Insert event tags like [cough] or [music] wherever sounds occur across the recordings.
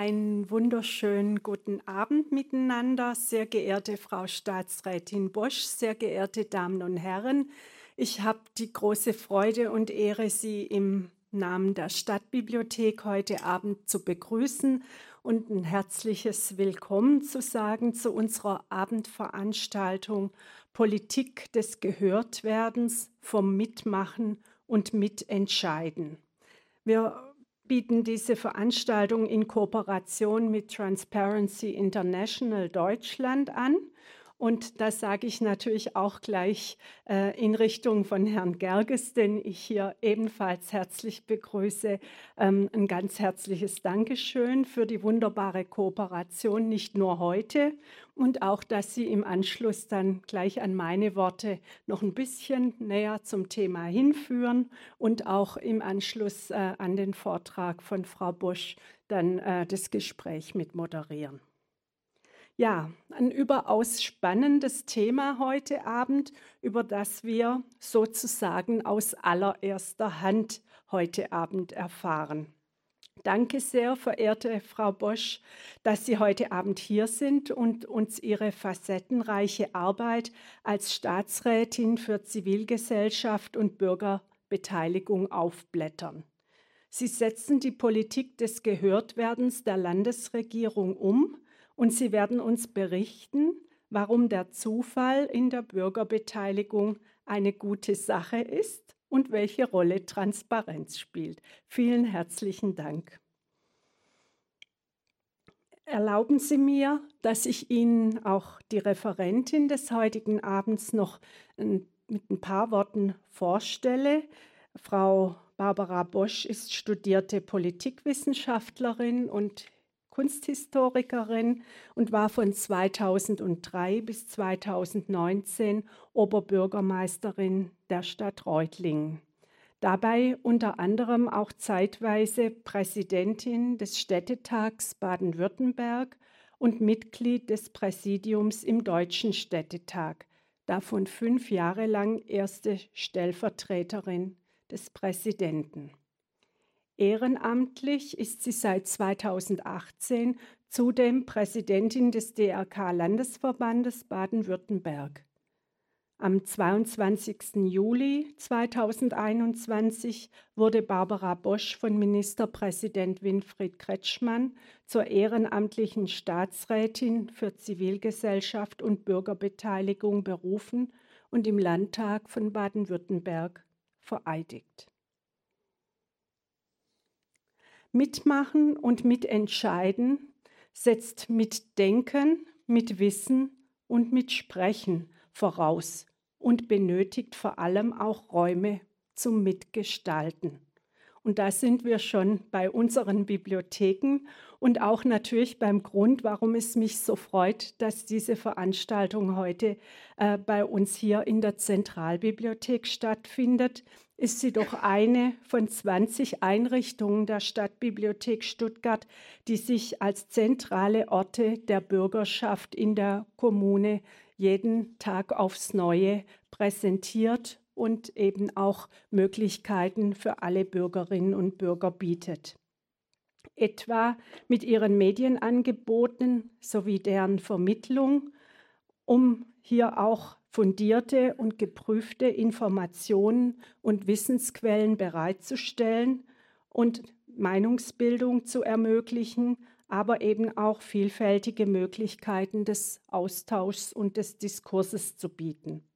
Einen wunderschönen guten Abend miteinander, sehr geehrte Frau Staatsrätin Bosch, sehr geehrte Damen und Herren. Ich habe die große Freude und Ehre, Sie im Namen der Stadtbibliothek heute Abend zu begrüßen und ein herzliches Willkommen zu sagen zu unserer Abendveranstaltung Politik des Gehörtwerdens vom Mitmachen und Mitentscheiden. Wir bieten diese Veranstaltung in Kooperation mit Transparency International Deutschland an. Und das sage ich natürlich auch gleich äh, in Richtung von Herrn Gerges, den ich hier ebenfalls herzlich begrüße. Ähm, ein ganz herzliches Dankeschön für die wunderbare Kooperation, nicht nur heute und auch, dass Sie im Anschluss dann gleich an meine Worte noch ein bisschen näher zum Thema hinführen und auch im Anschluss äh, an den Vortrag von Frau Busch dann äh, das Gespräch mit moderieren. Ja, ein überaus spannendes Thema heute Abend, über das wir sozusagen aus allererster Hand heute Abend erfahren. Danke sehr, verehrte Frau Bosch, dass Sie heute Abend hier sind und uns Ihre facettenreiche Arbeit als Staatsrätin für Zivilgesellschaft und Bürgerbeteiligung aufblättern. Sie setzen die Politik des Gehörtwerdens der Landesregierung um und Sie werden uns berichten, warum der Zufall in der Bürgerbeteiligung eine gute Sache ist und welche Rolle Transparenz spielt. Vielen herzlichen Dank. Erlauben Sie mir, dass ich Ihnen auch die Referentin des heutigen Abends noch mit ein paar Worten vorstelle. Frau Barbara Bosch ist studierte Politikwissenschaftlerin und Kunsthistorikerin und war von 2003 bis 2019 Oberbürgermeisterin der Stadt Reutlingen. Dabei unter anderem auch zeitweise Präsidentin des Städtetags Baden-Württemberg und Mitglied des Präsidiums im Deutschen Städtetag, davon fünf Jahre lang erste Stellvertreterin des Präsidenten. Ehrenamtlich ist sie seit 2018 zudem Präsidentin des DRK-Landesverbandes Baden-Württemberg. Am 22. Juli 2021 wurde Barbara Bosch von Ministerpräsident Winfried Kretschmann zur ehrenamtlichen Staatsrätin für Zivilgesellschaft und Bürgerbeteiligung berufen und im Landtag von Baden-Württemberg vereidigt. Mitmachen und mitentscheiden setzt Mitdenken, mit Wissen und mit Sprechen voraus und benötigt vor allem auch Räume zum Mitgestalten. Und da sind wir schon bei unseren Bibliotheken und auch natürlich beim Grund, warum es mich so freut, dass diese Veranstaltung heute äh, bei uns hier in der Zentralbibliothek stattfindet, ist sie doch eine von 20 Einrichtungen der Stadtbibliothek Stuttgart, die sich als zentrale Orte der Bürgerschaft in der Kommune jeden Tag aufs Neue präsentiert und eben auch Möglichkeiten für alle Bürgerinnen und Bürger bietet. Etwa mit ihren Medienangeboten sowie deren Vermittlung, um hier auch fundierte und geprüfte Informationen und Wissensquellen bereitzustellen und Meinungsbildung zu ermöglichen, aber eben auch vielfältige Möglichkeiten des Austauschs und des Diskurses zu bieten.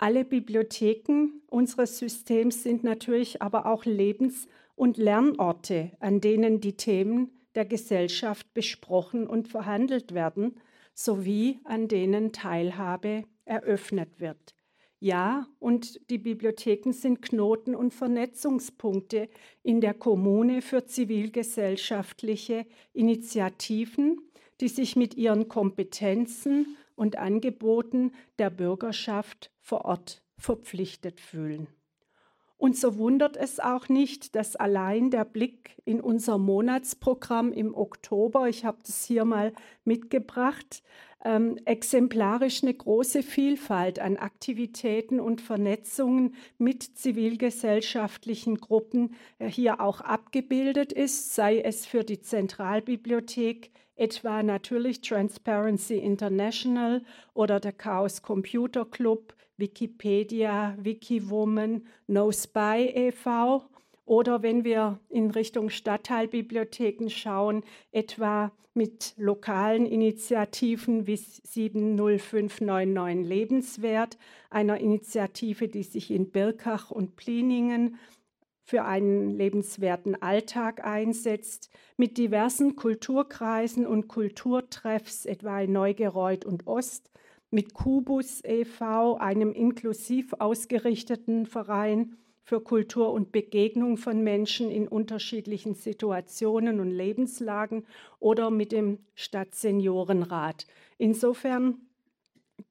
Alle Bibliotheken unseres Systems sind natürlich aber auch Lebens- und Lernorte, an denen die Themen der Gesellschaft besprochen und verhandelt werden, sowie an denen Teilhabe eröffnet wird. Ja, und die Bibliotheken sind Knoten und Vernetzungspunkte in der Kommune für zivilgesellschaftliche Initiativen, die sich mit ihren Kompetenzen und Angeboten der Bürgerschaft vor Ort verpflichtet fühlen. Und so wundert es auch nicht, dass allein der Blick in unser Monatsprogramm im Oktober, ich habe das hier mal mitgebracht, ähm, exemplarisch eine große Vielfalt an Aktivitäten und Vernetzungen mit zivilgesellschaftlichen Gruppen äh, hier auch abgebildet ist, sei es für die Zentralbibliothek, etwa natürlich Transparency International oder der Chaos Computer Club, Wikipedia, Wikiwoman, No Spy e.V. Oder wenn wir in Richtung Stadtteilbibliotheken schauen, etwa mit lokalen Initiativen wie 70599 Lebenswert, einer Initiative, die sich in Birkach und Pliningen für einen lebenswerten Alltag einsetzt, mit diversen Kulturkreisen und Kulturtreffs, etwa in Neugereuth und Ost, mit Kubus e.V., einem inklusiv ausgerichteten Verein, für Kultur und Begegnung von Menschen in unterschiedlichen Situationen und Lebenslagen oder mit dem Stadtseniorenrat. Insofern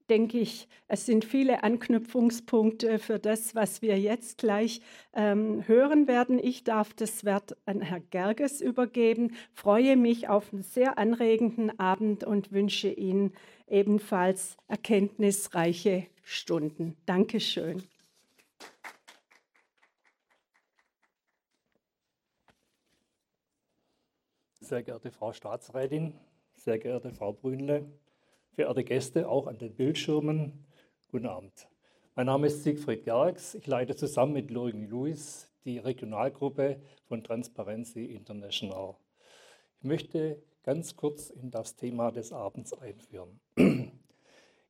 denke ich, es sind viele Anknüpfungspunkte für das, was wir jetzt gleich ähm, hören werden. Ich darf das Wort an Herrn Gerges übergeben, freue mich auf einen sehr anregenden Abend und wünsche Ihnen ebenfalls erkenntnisreiche Stunden. Dankeschön. Sehr geehrte Frau Staatsrätin, sehr geehrte Frau Brünle, verehrte Gäste auch an den Bildschirmen, guten Abend. Mein Name ist Siegfried Gergs. Ich leite zusammen mit Lürgen Lewis die Regionalgruppe von Transparency International. Ich möchte ganz kurz in das Thema des Abends einführen. [clears throat]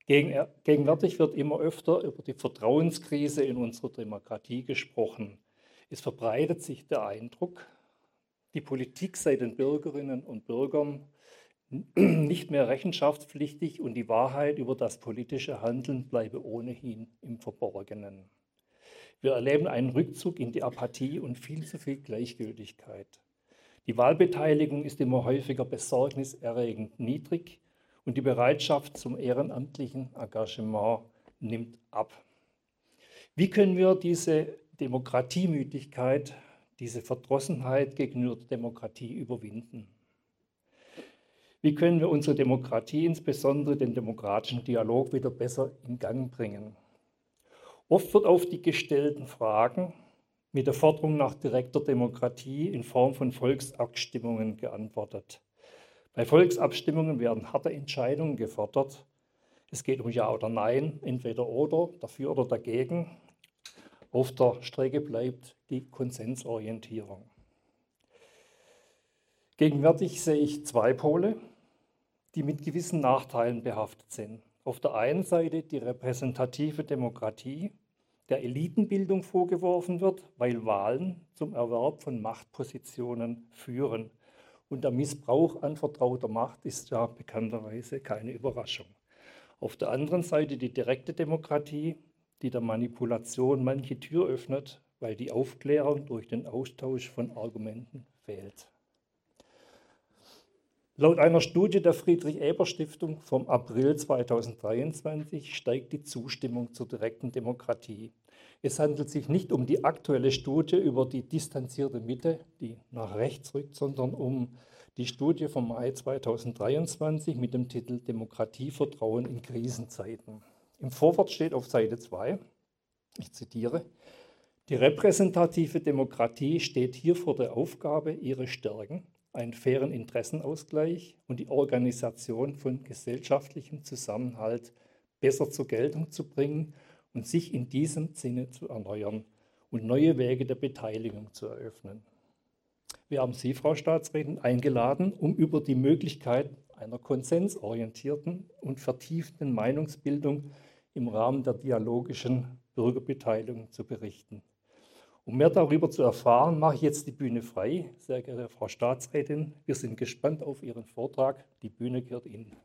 Gegenwärtig wird immer öfter über die Vertrauenskrise in unserer Demokratie gesprochen. Es verbreitet sich der Eindruck, die Politik sei den Bürgerinnen und Bürgern nicht mehr rechenschaftspflichtig und die Wahrheit über das politische Handeln bleibe ohnehin im Verborgenen. Wir erleben einen Rückzug in die Apathie und viel zu viel Gleichgültigkeit. Die Wahlbeteiligung ist immer häufiger besorgniserregend niedrig und die Bereitschaft zum ehrenamtlichen Engagement nimmt ab. Wie können wir diese Demokratiemüdigkeit diese Verdrossenheit gegenüber der Demokratie überwinden? Wie können wir unsere Demokratie, insbesondere den demokratischen Dialog, wieder besser in Gang bringen? Oft wird auf die gestellten Fragen mit der Forderung nach direkter Demokratie in Form von Volksabstimmungen geantwortet. Bei Volksabstimmungen werden harte Entscheidungen gefordert. Es geht um Ja oder Nein, entweder oder, dafür oder dagegen. Auf der Strecke bleibt die Konsensorientierung. Gegenwärtig sehe ich zwei Pole, die mit gewissen Nachteilen behaftet sind. Auf der einen Seite die repräsentative Demokratie, der Elitenbildung vorgeworfen wird, weil Wahlen zum Erwerb von Machtpositionen führen. Und der Missbrauch anvertrauter Macht ist ja bekannterweise keine Überraschung. Auf der anderen Seite die direkte Demokratie, die der Manipulation manche Tür öffnet, weil die Aufklärung durch den Austausch von Argumenten fehlt. Laut einer Studie der Friedrich-Ebert-Stiftung vom April 2023 steigt die Zustimmung zur direkten Demokratie. Es handelt sich nicht um die aktuelle Studie über die distanzierte Mitte, die nach rechts rückt, sondern um die Studie vom Mai 2023 mit dem Titel Demokratievertrauen in Krisenzeiten. Im Vorwort steht auf Seite 2, ich zitiere, die repräsentative Demokratie steht hier vor der Aufgabe, ihre Stärken, einen fairen Interessenausgleich und die Organisation von gesellschaftlichem Zusammenhalt besser zur Geltung zu bringen und sich in diesem Sinne zu erneuern und neue Wege der Beteiligung zu eröffnen. Wir haben Sie, Frau Staatsrätin, eingeladen, um über die Möglichkeit einer konsensorientierten und vertieften Meinungsbildung im Rahmen der dialogischen Bürgerbeteiligung zu berichten. Um mehr darüber zu erfahren, mache ich jetzt die Bühne frei. Sehr geehrte Frau Staatsrätin, wir sind gespannt auf Ihren Vortrag. Die Bühne gehört Ihnen.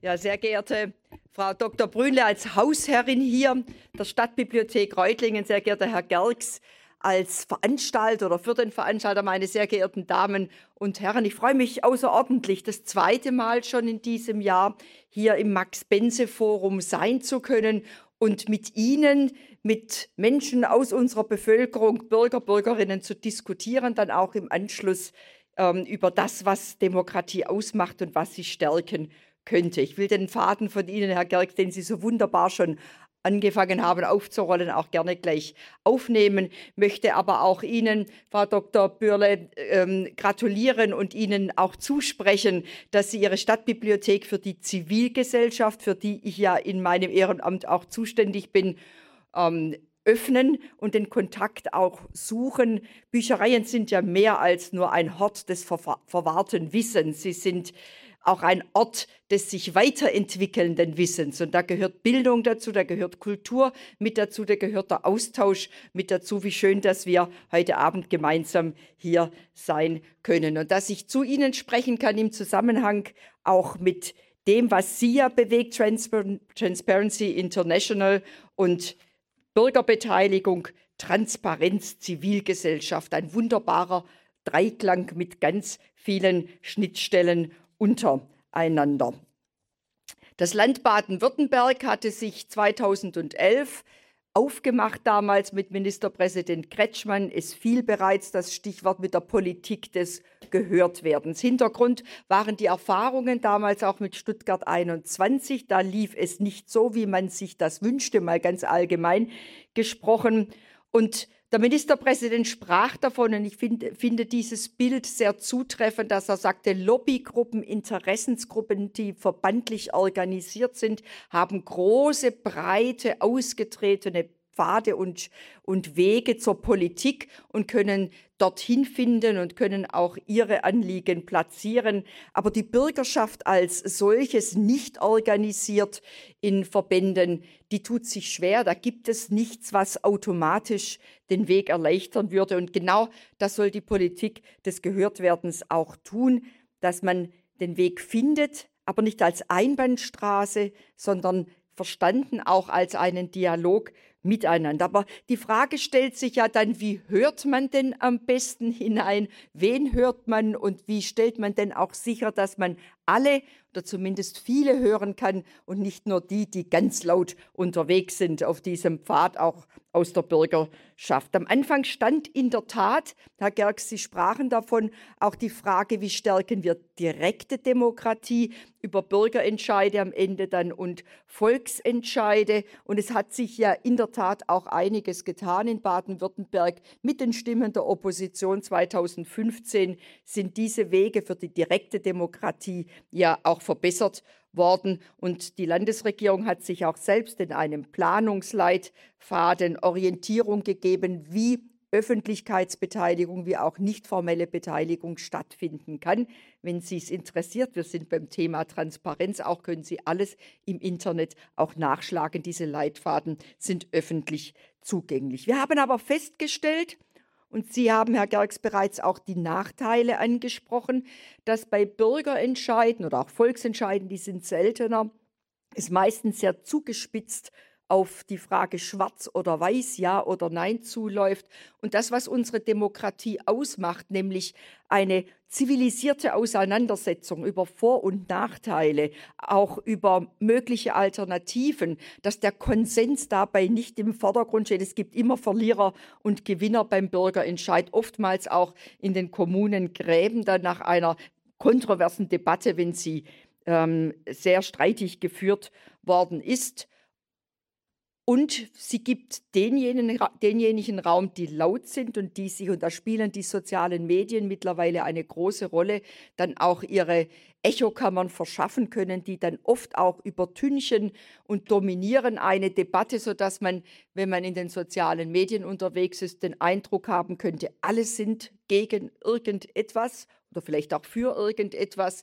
Ja, sehr geehrte Frau Dr. Brünle als Hausherrin hier der Stadtbibliothek Reutlingen, sehr geehrter Herr Gerks, als Veranstalter oder für den Veranstalter, meine sehr geehrten Damen und Herren. Ich freue mich außerordentlich, das zweite Mal schon in diesem Jahr hier im Max-Bense-Forum sein zu können und mit Ihnen mit Menschen aus unserer Bevölkerung, Bürger, Bürgerinnen zu diskutieren, dann auch im Anschluss ähm, über das, was Demokratie ausmacht und was sie stärken könnte. Ich will den Faden von Ihnen, Herr Gerg, den Sie so wunderbar schon angefangen haben aufzurollen, auch gerne gleich aufnehmen. Möchte aber auch Ihnen, Frau Dr. Bürle, ähm, gratulieren und Ihnen auch zusprechen, dass Sie Ihre Stadtbibliothek für die Zivilgesellschaft, für die ich ja in meinem Ehrenamt auch zuständig bin, ähm, öffnen und den Kontakt auch suchen. Büchereien sind ja mehr als nur ein Hort des verwahrten Wissens. Sie sind auch ein Ort des sich weiterentwickelnden Wissens. Und da gehört Bildung dazu, da gehört Kultur mit dazu, da gehört der Austausch mit dazu. Wie schön, dass wir heute Abend gemeinsam hier sein können. Und dass ich zu Ihnen sprechen kann im Zusammenhang auch mit dem, was Sie ja bewegt, Transparency International und Bürgerbeteiligung, Transparenz, Zivilgesellschaft. Ein wunderbarer Dreiklang mit ganz vielen Schnittstellen untereinander. Das Land Baden-Württemberg hatte sich 2011 aufgemacht damals mit Ministerpräsident Kretschmann. Es fiel bereits das Stichwort mit der Politik des Gehörtwerdens. Hintergrund waren die Erfahrungen damals auch mit Stuttgart 21. Da lief es nicht so, wie man sich das wünschte, mal ganz allgemein gesprochen. Und der Ministerpräsident sprach davon und ich find, finde dieses Bild sehr zutreffend, dass er sagte, Lobbygruppen, Interessensgruppen, die verbandlich organisiert sind, haben große, breite, ausgetretene Pfade und, und Wege zur Politik und können dorthin finden und können auch ihre Anliegen platzieren. Aber die Bürgerschaft als solches nicht organisiert in Verbänden, die tut sich schwer. Da gibt es nichts, was automatisch den Weg erleichtern würde. Und genau das soll die Politik des Gehörtwerdens auch tun, dass man den Weg findet, aber nicht als Einbahnstraße, sondern verstanden auch als einen Dialog miteinander. Aber die Frage stellt sich ja dann, wie hört man denn am besten hinein? Wen hört man und wie stellt man denn auch sicher, dass man alle oder zumindest viele hören kann und nicht nur die, die ganz laut unterwegs sind auf diesem Pfad, auch aus der Bürgerschaft. Am Anfang stand in der Tat, Herr Gerks, Sie sprachen davon, auch die Frage, wie stärken wir direkte Demokratie über Bürgerentscheide am Ende dann und Volksentscheide. Und es hat sich ja in der Tat auch einiges getan in Baden-Württemberg. Mit den Stimmen der Opposition 2015 sind diese Wege für die direkte Demokratie ja auch verbessert worden. Und die Landesregierung hat sich auch selbst in einem Planungsleitfaden Orientierung gegeben, wie Öffentlichkeitsbeteiligung wie auch nicht formelle Beteiligung stattfinden kann. Wenn Sie es interessiert, wir sind beim Thema Transparenz, auch können Sie alles im Internet auch nachschlagen. Diese Leitfaden sind öffentlich zugänglich. Wir haben aber festgestellt, und Sie haben, Herr Gerks, bereits auch die Nachteile angesprochen, dass bei Bürgerentscheiden oder auch Volksentscheiden, die sind seltener, ist meistens sehr zugespitzt auf die Frage schwarz oder weiß, ja oder nein zuläuft. Und das, was unsere Demokratie ausmacht, nämlich eine zivilisierte Auseinandersetzung über Vor- und Nachteile, auch über mögliche Alternativen, dass der Konsens dabei nicht im Vordergrund steht. Es gibt immer Verlierer und Gewinner beim Bürgerentscheid, oftmals auch in den Kommunen Gräben dann nach einer kontroversen Debatte, wenn sie ähm, sehr streitig geführt worden ist. Und sie gibt denjenigen, denjenigen Raum, die laut sind und die sich, und da spielen die sozialen Medien mittlerweile eine große Rolle, dann auch ihre Echokammern verschaffen können, die dann oft auch übertünchen und dominieren eine Debatte, sodass man, wenn man in den sozialen Medien unterwegs ist, den Eindruck haben könnte, alle sind gegen irgendetwas oder vielleicht auch für irgendetwas.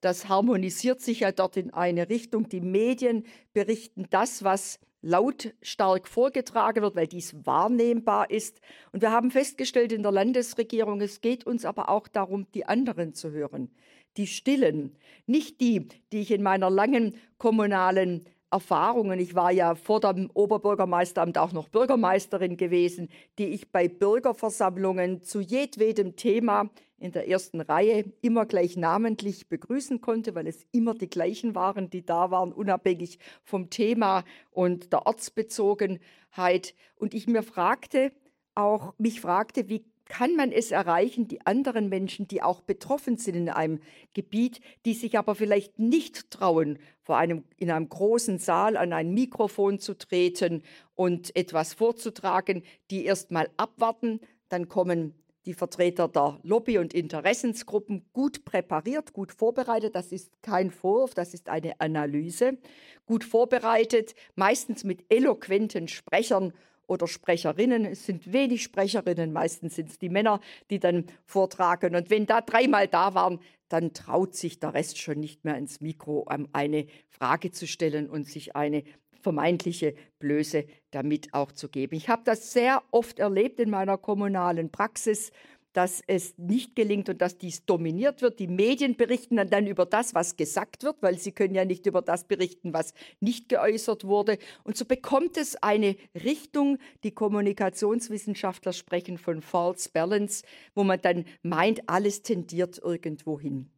Das harmonisiert sich ja dort in eine Richtung. Die Medien berichten das, was lautstark vorgetragen wird, weil dies wahrnehmbar ist. Und wir haben festgestellt in der Landesregierung, es geht uns aber auch darum, die anderen zu hören, die Stillen, nicht die, die ich in meiner langen kommunalen Erfahrungen. Ich war ja vor dem Oberbürgermeisteramt auch noch Bürgermeisterin gewesen, die ich bei Bürgerversammlungen zu jedwedem Thema in der ersten Reihe immer gleich namentlich begrüßen konnte, weil es immer die gleichen waren, die da waren, unabhängig vom Thema und der Ortsbezogenheit. Und ich mir fragte, auch mich fragte, wie kann man es erreichen, die anderen Menschen, die auch betroffen sind in einem Gebiet, die sich aber vielleicht nicht trauen, vor einem, in einem großen Saal an ein Mikrofon zu treten und etwas vorzutragen, die erst mal abwarten, dann kommen die Vertreter der Lobby- und Interessensgruppen gut präpariert, gut vorbereitet. Das ist kein Vorwurf, das ist eine Analyse. Gut vorbereitet, meistens mit eloquenten Sprechern oder Sprecherinnen. Es sind wenig Sprecherinnen, meistens sind es die Männer, die dann vortragen. Und wenn da dreimal da waren, dann traut sich der Rest schon nicht mehr ins Mikro, um eine Frage zu stellen und sich eine vermeintliche Blöße damit auch zu geben. Ich habe das sehr oft erlebt in meiner kommunalen Praxis, dass es nicht gelingt und dass dies dominiert wird. Die Medien berichten dann über das, was gesagt wird, weil sie können ja nicht über das berichten, was nicht geäußert wurde. Und so bekommt es eine Richtung, die Kommunikationswissenschaftler sprechen von False Balance, wo man dann meint, alles tendiert irgendwo hin.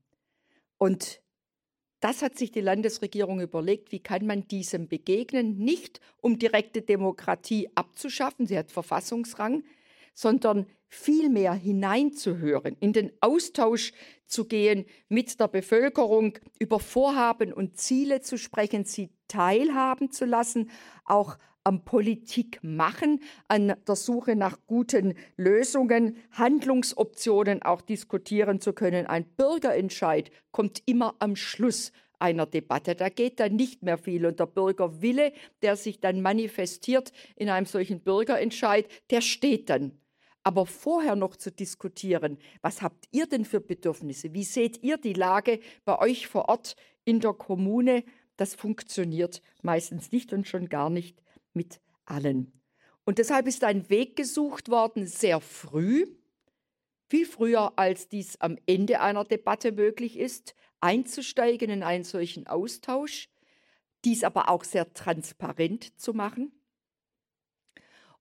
Und das hat sich die Landesregierung überlegt, wie kann man diesem begegnen, nicht um direkte Demokratie abzuschaffen, sie hat Verfassungsrang, sondern vielmehr hineinzuhören, in den Austausch zu gehen mit der Bevölkerung, über Vorhaben und Ziele zu sprechen, sie teilhaben zu lassen, auch am Politik machen, an der Suche nach guten Lösungen, Handlungsoptionen auch diskutieren zu können. Ein Bürgerentscheid kommt immer am Schluss einer Debatte. Da geht dann nicht mehr viel. Und der Bürgerwille, der sich dann manifestiert in einem solchen Bürgerentscheid, der steht dann. Aber vorher noch zu diskutieren, was habt ihr denn für Bedürfnisse? Wie seht ihr die Lage bei euch vor Ort in der Kommune? Das funktioniert meistens nicht und schon gar nicht mit allen. Und deshalb ist ein Weg gesucht worden, sehr früh, viel früher als dies am Ende einer Debatte möglich ist, einzusteigen in einen solchen Austausch, dies aber auch sehr transparent zu machen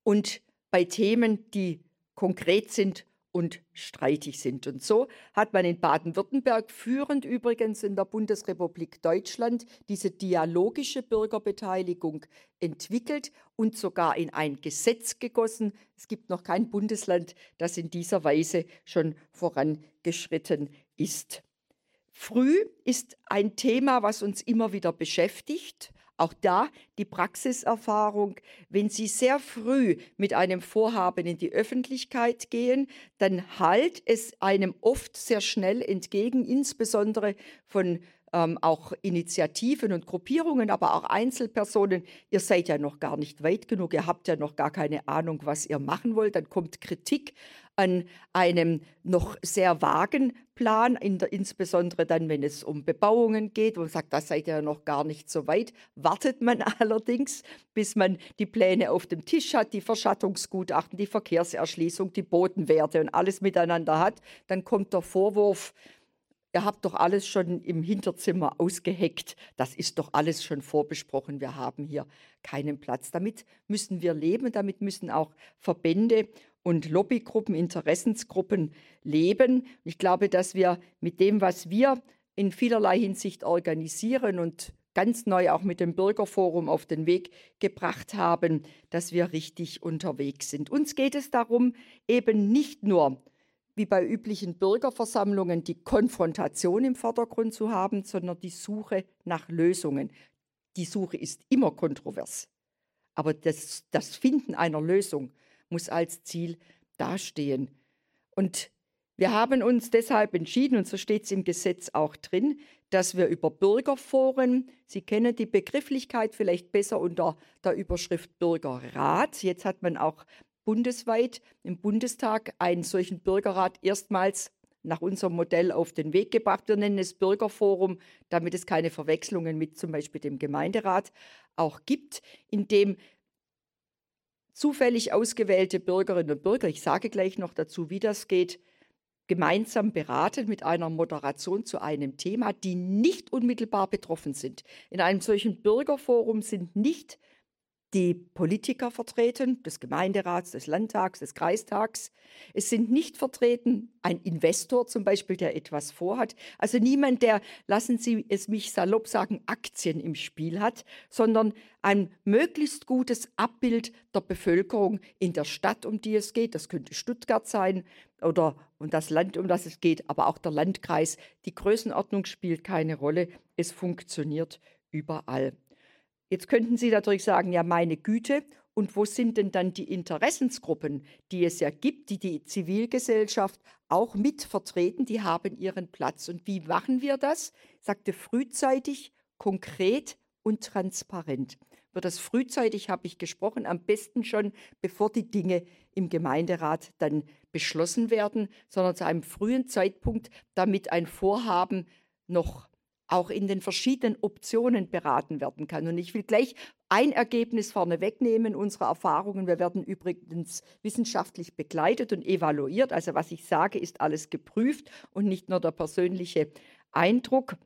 und bei Themen, die konkret sind und streitig sind. Und so hat man in Baden-Württemberg führend übrigens in der Bundesrepublik Deutschland diese dialogische Bürgerbeteiligung entwickelt und sogar in ein Gesetz gegossen. Es gibt noch kein Bundesland, das in dieser Weise schon vorangeschritten ist. Früh ist ein Thema, was uns immer wieder beschäftigt. Auch da die Praxiserfahrung, wenn Sie sehr früh mit einem Vorhaben in die Öffentlichkeit gehen, dann halt es einem oft sehr schnell entgegen, insbesondere von ähm, auch Initiativen und Gruppierungen, aber auch Einzelpersonen. Ihr seid ja noch gar nicht weit genug, ihr habt ja noch gar keine Ahnung, was ihr machen wollt. Dann kommt Kritik an einem noch sehr vagen Plan, in der, insbesondere dann, wenn es um Bebauungen geht, wo man sagt, da seid ihr ja noch gar nicht so weit. Wartet man [laughs] allerdings, bis man die Pläne auf dem Tisch hat, die Verschattungsgutachten, die Verkehrserschließung, die Bodenwerte und alles miteinander hat, dann kommt der Vorwurf, ihr habt doch alles schon im Hinterzimmer ausgeheckt, das ist doch alles schon vorbesprochen, wir haben hier keinen Platz. Damit müssen wir leben, damit müssen auch Verbände und Lobbygruppen, Interessensgruppen leben. Ich glaube, dass wir mit dem, was wir in vielerlei Hinsicht organisieren und ganz neu auch mit dem Bürgerforum auf den Weg gebracht haben, dass wir richtig unterwegs sind. Uns geht es darum, eben nicht nur wie bei üblichen Bürgerversammlungen die Konfrontation im Vordergrund zu haben, sondern die Suche nach Lösungen. Die Suche ist immer kontrovers, aber das, das Finden einer Lösung muss als Ziel dastehen. Und wir haben uns deshalb entschieden, und so steht es im Gesetz auch drin, dass wir über Bürgerforen, Sie kennen die Begrifflichkeit vielleicht besser unter der Überschrift Bürgerrat. Jetzt hat man auch bundesweit im Bundestag einen solchen Bürgerrat erstmals nach unserem Modell auf den Weg gebracht. Wir nennen es Bürgerforum, damit es keine Verwechslungen mit zum Beispiel dem Gemeinderat auch gibt, in dem zufällig ausgewählte Bürgerinnen und Bürger, ich sage gleich noch dazu, wie das geht, gemeinsam beraten mit einer Moderation zu einem Thema, die nicht unmittelbar betroffen sind. In einem solchen Bürgerforum sind nicht die Politiker vertreten, des Gemeinderats, des Landtags, des Kreistags. Es sind nicht vertreten ein Investor zum Beispiel, der etwas vorhat. Also niemand, der, lassen Sie es mich salopp sagen, Aktien im Spiel hat, sondern ein möglichst gutes Abbild der Bevölkerung in der Stadt, um die es geht. Das könnte Stuttgart sein oder und das Land, um das es geht, aber auch der Landkreis. Die Größenordnung spielt keine Rolle. Es funktioniert überall. Jetzt könnten Sie natürlich sagen, ja meine Güte, und wo sind denn dann die Interessensgruppen, die es ja gibt, die die Zivilgesellschaft auch mit vertreten, die haben ihren Platz. Und wie machen wir das? Sagte frühzeitig, konkret und transparent. Über das frühzeitig habe ich gesprochen, am besten schon, bevor die Dinge im Gemeinderat dann beschlossen werden, sondern zu einem frühen Zeitpunkt, damit ein Vorhaben noch auch in den verschiedenen Optionen beraten werden kann. Und ich will gleich ein Ergebnis vorne wegnehmen unserer Erfahrungen. Wir werden übrigens wissenschaftlich begleitet und evaluiert. Also was ich sage, ist alles geprüft und nicht nur der persönliche Eindruck.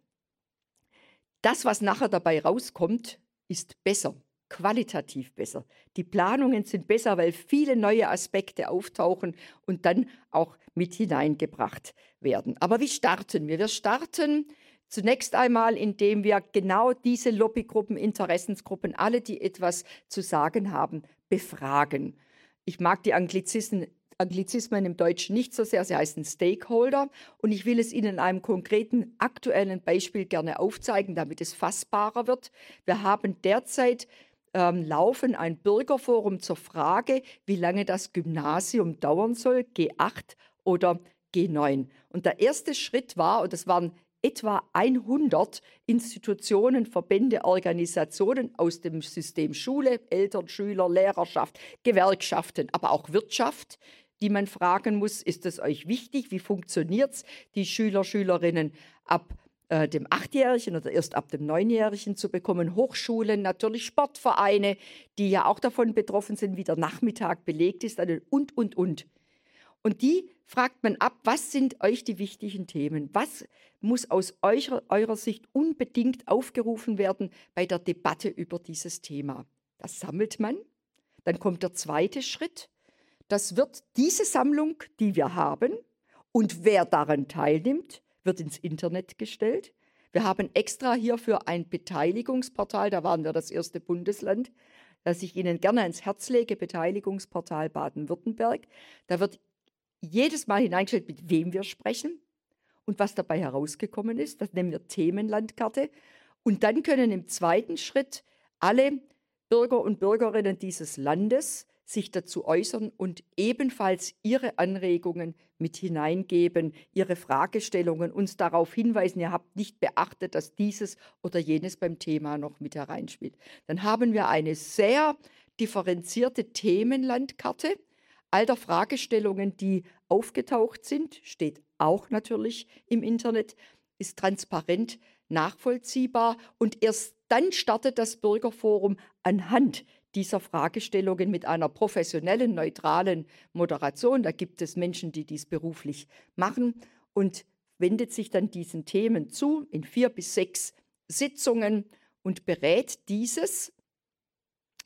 Das, was nachher dabei rauskommt, ist besser, qualitativ besser. Die Planungen sind besser, weil viele neue Aspekte auftauchen und dann auch mit hineingebracht werden. Aber wie starten wir? Wir starten Zunächst einmal, indem wir genau diese Lobbygruppen, Interessensgruppen, alle, die etwas zu sagen haben, befragen. Ich mag die Anglizismen, Anglizismen im Deutschen nicht so sehr, sie heißen Stakeholder und ich will es Ihnen in einem konkreten aktuellen Beispiel gerne aufzeigen, damit es fassbarer wird. Wir haben derzeit ähm, laufen ein Bürgerforum zur Frage, wie lange das Gymnasium dauern soll, G8 oder G9. Und der erste Schritt war, und das waren etwa 100 Institutionen, Verbände, Organisationen aus dem System Schule, Eltern, Schüler, Lehrerschaft, Gewerkschaften, aber auch Wirtschaft, die man fragen muss, ist es euch wichtig? Wie funktioniert es, die Schüler, Schülerinnen ab äh, dem Achtjährigen oder erst ab dem Neunjährigen zu bekommen? Hochschulen, natürlich Sportvereine, die ja auch davon betroffen sind, wie der Nachmittag belegt ist, und, und, und. Und die fragt man ab, was sind euch die wichtigen Themen? Was muss aus eurer, eurer Sicht unbedingt aufgerufen werden bei der Debatte über dieses Thema? Das sammelt man. Dann kommt der zweite Schritt. Das wird diese Sammlung, die wir haben, und wer daran teilnimmt, wird ins Internet gestellt. Wir haben extra hierfür ein Beteiligungsportal, da waren wir das erste Bundesland, das ich Ihnen gerne ans Herz lege, Beteiligungsportal Baden-Württemberg. Da wird jedes Mal hineingestellt, mit wem wir sprechen und was dabei herausgekommen ist. Das nennen wir Themenlandkarte. Und dann können im zweiten Schritt alle Bürger und Bürgerinnen dieses Landes sich dazu äußern und ebenfalls ihre Anregungen mit hineingeben, ihre Fragestellungen, uns darauf hinweisen, ihr habt nicht beachtet, dass dieses oder jenes beim Thema noch mit hereinspielt. Dann haben wir eine sehr differenzierte Themenlandkarte all der Fragestellungen, die aufgetaucht sind, steht auch natürlich im Internet, ist transparent nachvollziehbar und erst dann startet das Bürgerforum anhand dieser Fragestellungen mit einer professionellen, neutralen Moderation. Da gibt es Menschen, die dies beruflich machen und wendet sich dann diesen Themen zu in vier bis sechs Sitzungen und berät dieses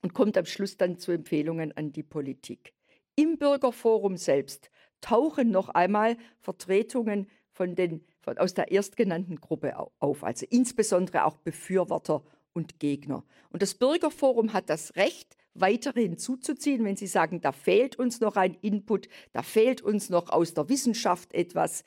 und kommt am Schluss dann zu Empfehlungen an die Politik. Im Bürgerforum selbst tauchen noch einmal Vertretungen von den, von, aus der erstgenannten Gruppe auf, also insbesondere auch Befürworter und Gegner. Und das Bürgerforum hat das Recht, weitere hinzuzuziehen, wenn Sie sagen, da fehlt uns noch ein Input, da fehlt uns noch aus der Wissenschaft etwas,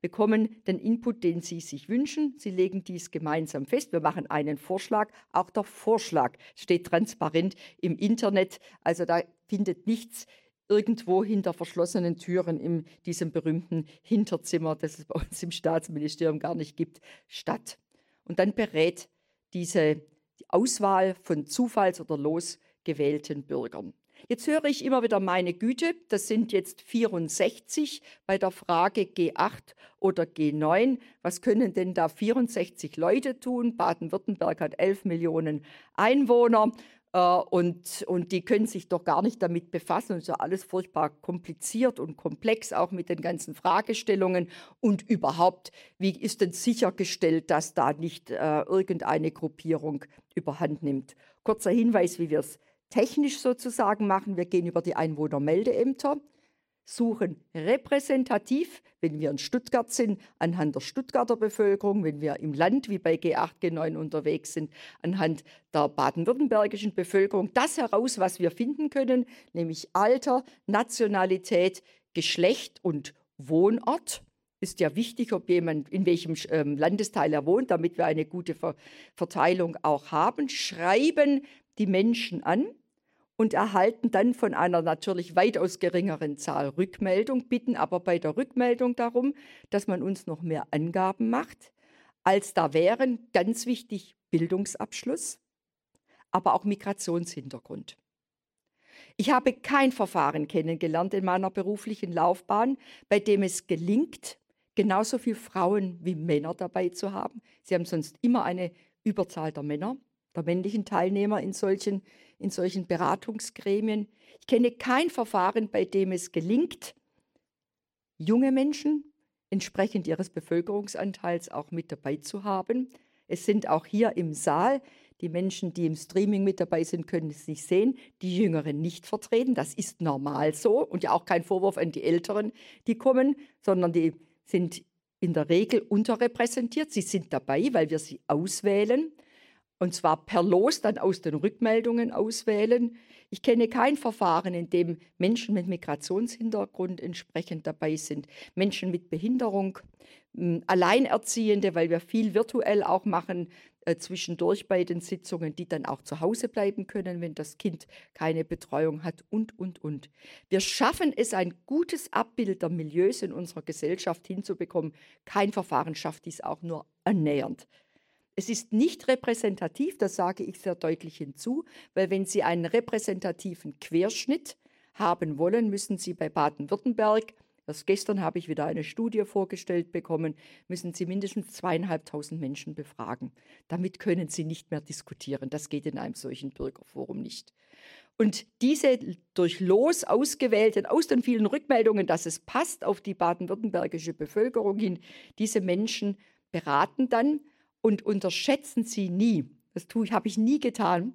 bekommen den Input, den Sie sich wünschen. Sie legen dies gemeinsam fest. Wir machen einen Vorschlag. Auch der Vorschlag steht transparent im Internet. Also da findet nichts irgendwo hinter verschlossenen Türen in diesem berühmten Hinterzimmer, das es bei uns im Staatsministerium gar nicht gibt, statt. Und dann berät diese die Auswahl von zufalls- oder losgewählten Bürgern. Jetzt höre ich immer wieder meine Güte, das sind jetzt 64 bei der Frage G8 oder G9. Was können denn da 64 Leute tun? Baden-Württemberg hat 11 Millionen Einwohner und, und die können sich doch gar nicht damit befassen. Und es ist ja alles furchtbar kompliziert und komplex, auch mit den ganzen Fragestellungen. Und überhaupt, wie ist denn sichergestellt, dass da nicht äh, irgendeine Gruppierung überhand nimmt? Kurzer Hinweis, wie wir es technisch sozusagen machen. Wir gehen über die Einwohnermeldeämter suchen repräsentativ, wenn wir in Stuttgart sind, anhand der Stuttgarter Bevölkerung, wenn wir im Land wie bei G8, G9 unterwegs sind, anhand der baden-württembergischen Bevölkerung, das heraus, was wir finden können, nämlich Alter, Nationalität, Geschlecht und Wohnort. Ist ja wichtig, ob jemand in welchem ähm, Landesteil er wohnt, damit wir eine gute Ver Verteilung auch haben. Schreiben die Menschen an und erhalten dann von einer natürlich weitaus geringeren Zahl Rückmeldung, bitten aber bei der Rückmeldung darum, dass man uns noch mehr Angaben macht, als da wären, ganz wichtig, Bildungsabschluss, aber auch Migrationshintergrund. Ich habe kein Verfahren kennengelernt in meiner beruflichen Laufbahn, bei dem es gelingt, genauso viele Frauen wie Männer dabei zu haben. Sie haben sonst immer eine Überzahl der Männer, der männlichen Teilnehmer in solchen in solchen Beratungsgremien. Ich kenne kein Verfahren, bei dem es gelingt, junge Menschen entsprechend ihres Bevölkerungsanteils auch mit dabei zu haben. Es sind auch hier im Saal, die Menschen, die im Streaming mit dabei sind, können es nicht sehen, die Jüngeren nicht vertreten. Das ist normal so und ja auch kein Vorwurf an die Älteren, die kommen, sondern die sind in der Regel unterrepräsentiert. Sie sind dabei, weil wir sie auswählen und zwar per Los dann aus den Rückmeldungen auswählen. Ich kenne kein Verfahren, in dem Menschen mit Migrationshintergrund entsprechend dabei sind, Menschen mit Behinderung, hm, Alleinerziehende, weil wir viel virtuell auch machen äh, zwischendurch bei den Sitzungen, die dann auch zu Hause bleiben können, wenn das Kind keine Betreuung hat und, und, und. Wir schaffen es, ein gutes Abbild der Milieus in unserer Gesellschaft hinzubekommen. Kein Verfahren schafft dies auch nur annähernd. Es ist nicht repräsentativ, das sage ich sehr deutlich hinzu, weil wenn Sie einen repräsentativen Querschnitt haben wollen, müssen Sie bei Baden-Württemberg, erst gestern habe ich wieder eine Studie vorgestellt bekommen, müssen Sie mindestens zweieinhalbtausend Menschen befragen. Damit können Sie nicht mehr diskutieren. Das geht in einem solchen Bürgerforum nicht. Und diese durch Los ausgewählten, aus den vielen Rückmeldungen, dass es passt auf die baden-württembergische Bevölkerung hin, diese Menschen beraten dann und unterschätzen Sie nie, das tue ich, habe ich nie getan,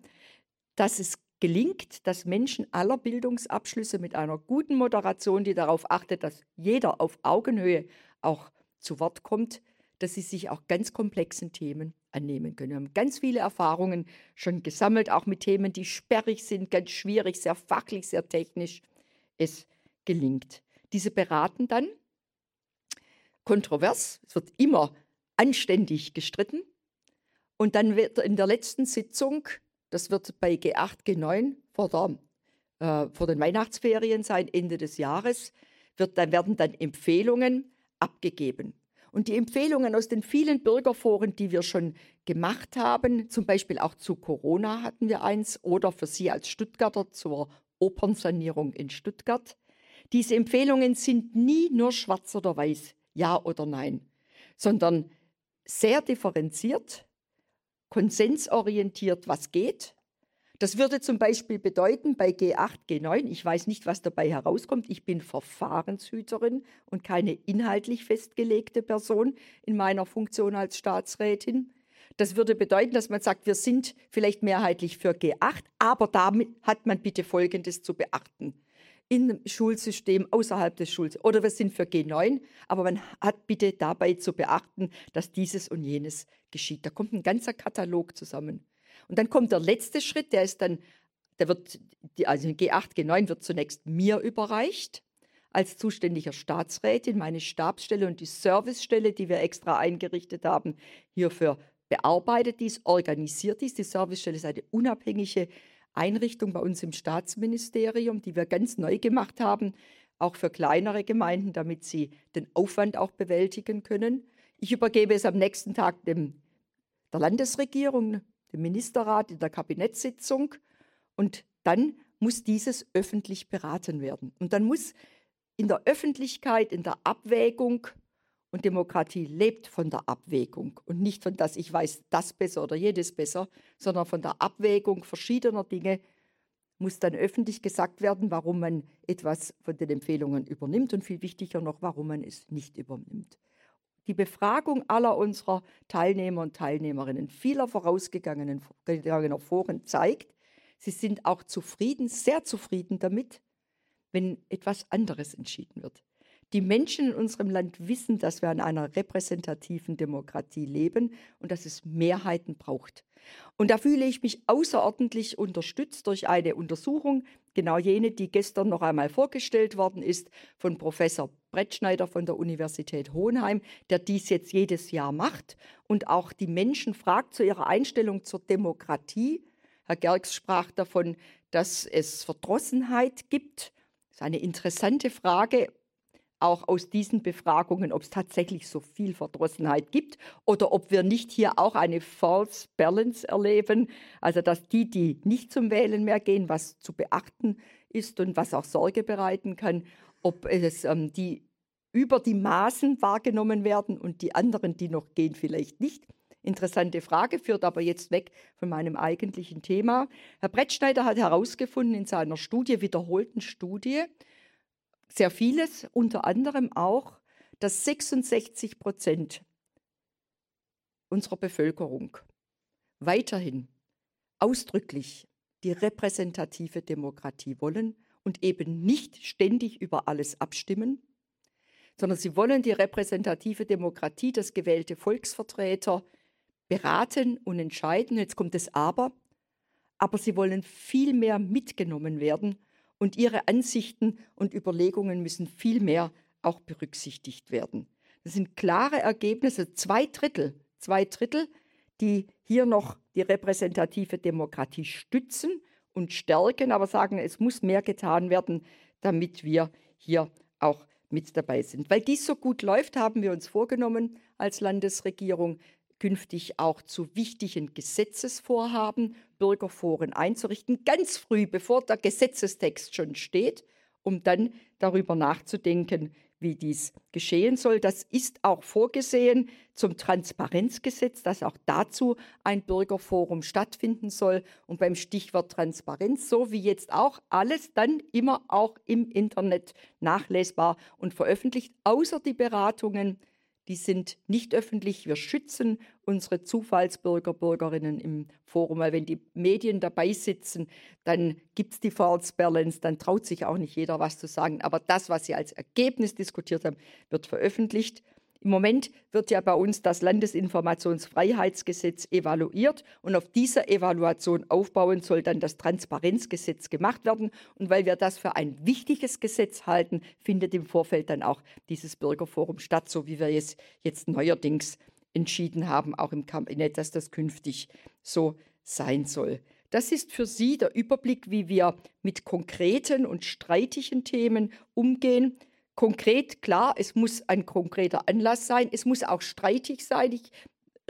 dass es gelingt, dass Menschen aller Bildungsabschlüsse mit einer guten Moderation, die darauf achtet, dass jeder auf Augenhöhe auch zu Wort kommt, dass sie sich auch ganz komplexen Themen annehmen können. Wir haben ganz viele Erfahrungen schon gesammelt, auch mit Themen, die sperrig sind, ganz schwierig, sehr fachlich, sehr technisch. Es gelingt. Diese beraten dann kontrovers. Es wird immer anständig gestritten. Und dann wird in der letzten Sitzung, das wird bei G8, G9 vor, der, äh, vor den Weihnachtsferien sein, Ende des Jahres, wird, dann werden dann Empfehlungen abgegeben. Und die Empfehlungen aus den vielen Bürgerforen, die wir schon gemacht haben, zum Beispiel auch zu Corona hatten wir eins oder für Sie als Stuttgarter zur Opernsanierung in Stuttgart. Diese Empfehlungen sind nie nur schwarz oder weiß, ja oder nein, sondern sehr differenziert, konsensorientiert, was geht. Das würde zum Beispiel bedeuten bei G8, G9, ich weiß nicht, was dabei herauskommt, ich bin Verfahrenshüterin und keine inhaltlich festgelegte Person in meiner Funktion als Staatsrätin. Das würde bedeuten, dass man sagt, wir sind vielleicht mehrheitlich für G8, aber damit hat man bitte Folgendes zu beachten im Schulsystem, außerhalb des Schulsystems. Oder wir sind für G9, aber man hat bitte dabei zu beachten, dass dieses und jenes geschieht. Da kommt ein ganzer Katalog zusammen. Und dann kommt der letzte Schritt, der ist dann, der wird, also G8, G9 wird zunächst mir überreicht als zuständiger Staatsrätin, meine Stabsstelle und die Servicestelle, die wir extra eingerichtet haben, hierfür bearbeitet dies, organisiert dies. Die Servicestelle ist eine unabhängige Einrichtung bei uns im Staatsministerium, die wir ganz neu gemacht haben, auch für kleinere Gemeinden, damit sie den Aufwand auch bewältigen können. Ich übergebe es am nächsten Tag dem, der Landesregierung, dem Ministerrat in der Kabinettssitzung und dann muss dieses öffentlich beraten werden. Und dann muss in der Öffentlichkeit, in der Abwägung Und Demokratie lebt von der Abwägung und nicht von dass ich weiß das besser oder jedes besser, sondern von der Abwägung verschiedener Dinge muss dann öffentlich gesagt werden, warum man etwas von den Empfehlungen übernimmt und viel wichtiger noch, warum man es nicht übernimmt. Die Befragung aller unserer Teilnehmer und Teilnehmerinnen vieler vorausgegangener Foren zeigt, sie sind auch zufrieden, sehr zufrieden damit, wenn etwas anderes entschieden wird. Die Menschen in unserem Land wissen, dass wir in einer repräsentativen Demokratie leben und dass es Mehrheiten braucht. Und da fühle ich mich außerordentlich unterstützt durch eine Untersuchung, genau jene, die gestern noch einmal vorgestellt worden ist, von Professor Brettschneider von der Universität Hohenheim, der dies jetzt jedes Jahr macht und auch die Menschen fragt zu ihrer Einstellung zur Demokratie. Herr Gerks sprach davon, dass es Verdrossenheit gibt. Das ist eine interessante Frage auch aus diesen Befragungen, ob es tatsächlich so viel Verdrossenheit gibt oder ob wir nicht hier auch eine False Balance erleben, also dass die, die nicht zum Wählen mehr gehen, was zu beachten ist und was auch Sorge bereiten kann, ob es ähm, die über die Maßen wahrgenommen werden und die anderen, die noch gehen, vielleicht nicht. Interessante Frage, führt aber jetzt weg von meinem eigentlichen Thema. Herr Brettschneider hat herausgefunden in seiner Studie, wiederholten Studie, sehr vieles, unter anderem auch, dass 66 Prozent unserer Bevölkerung weiterhin ausdrücklich die repräsentative Demokratie wollen und eben nicht ständig über alles abstimmen, sondern sie wollen die repräsentative Demokratie, das gewählte Volksvertreter beraten und entscheiden. Jetzt kommt es aber, aber sie wollen viel mehr mitgenommen werden und ihre Ansichten und Überlegungen müssen viel mehr auch berücksichtigt werden. Das sind klare Ergebnisse, zwei Drittel, zwei Drittel, die hier noch die repräsentative Demokratie stützen und stärken, aber sagen, es muss mehr getan werden, damit wir hier auch mit dabei sind. Weil dies so gut läuft, haben wir uns vorgenommen als Landesregierung, künftig auch zu wichtigen Gesetzesvorhaben Bürgerforen einzurichten, ganz früh, bevor der Gesetzestext schon steht, um dann darüber nachzudenken, wie dies geschehen soll. Das ist auch vorgesehen zum Transparenzgesetz, dass auch dazu ein Bürgerforum stattfinden soll. Und beim Stichwort Transparenz, so wie jetzt auch, alles dann immer auch im Internet nachlesbar und veröffentlicht, außer die Beratungen die sind nicht öffentlich. Wir schützen unsere Zufallsbürger, Bürgerinnen im Forum, weil wenn die Medien dabei sitzen, dann gibt es die False Balance, dann traut sich auch nicht jeder was zu sagen. Aber das, was sie als Ergebnis diskutiert haben, wird veröffentlicht. Im Moment wird ja bei uns das Landesinformationsfreiheitsgesetz evaluiert und auf dieser Evaluation aufbauend soll dann das Transparenzgesetz gemacht werden. Und weil wir das für ein wichtiges Gesetz halten, findet im Vorfeld dann auch dieses Bürgerforum statt, so wie wir es jetzt neuerdings entschieden haben, auch im Kabinett, dass das künftig so sein soll. Das ist für Sie der Überblick, wie wir mit konkreten und streitigen Themen umgehen konkret, klar, es muss ein konkreter Anlass sein, es muss auch streitig sein. Ich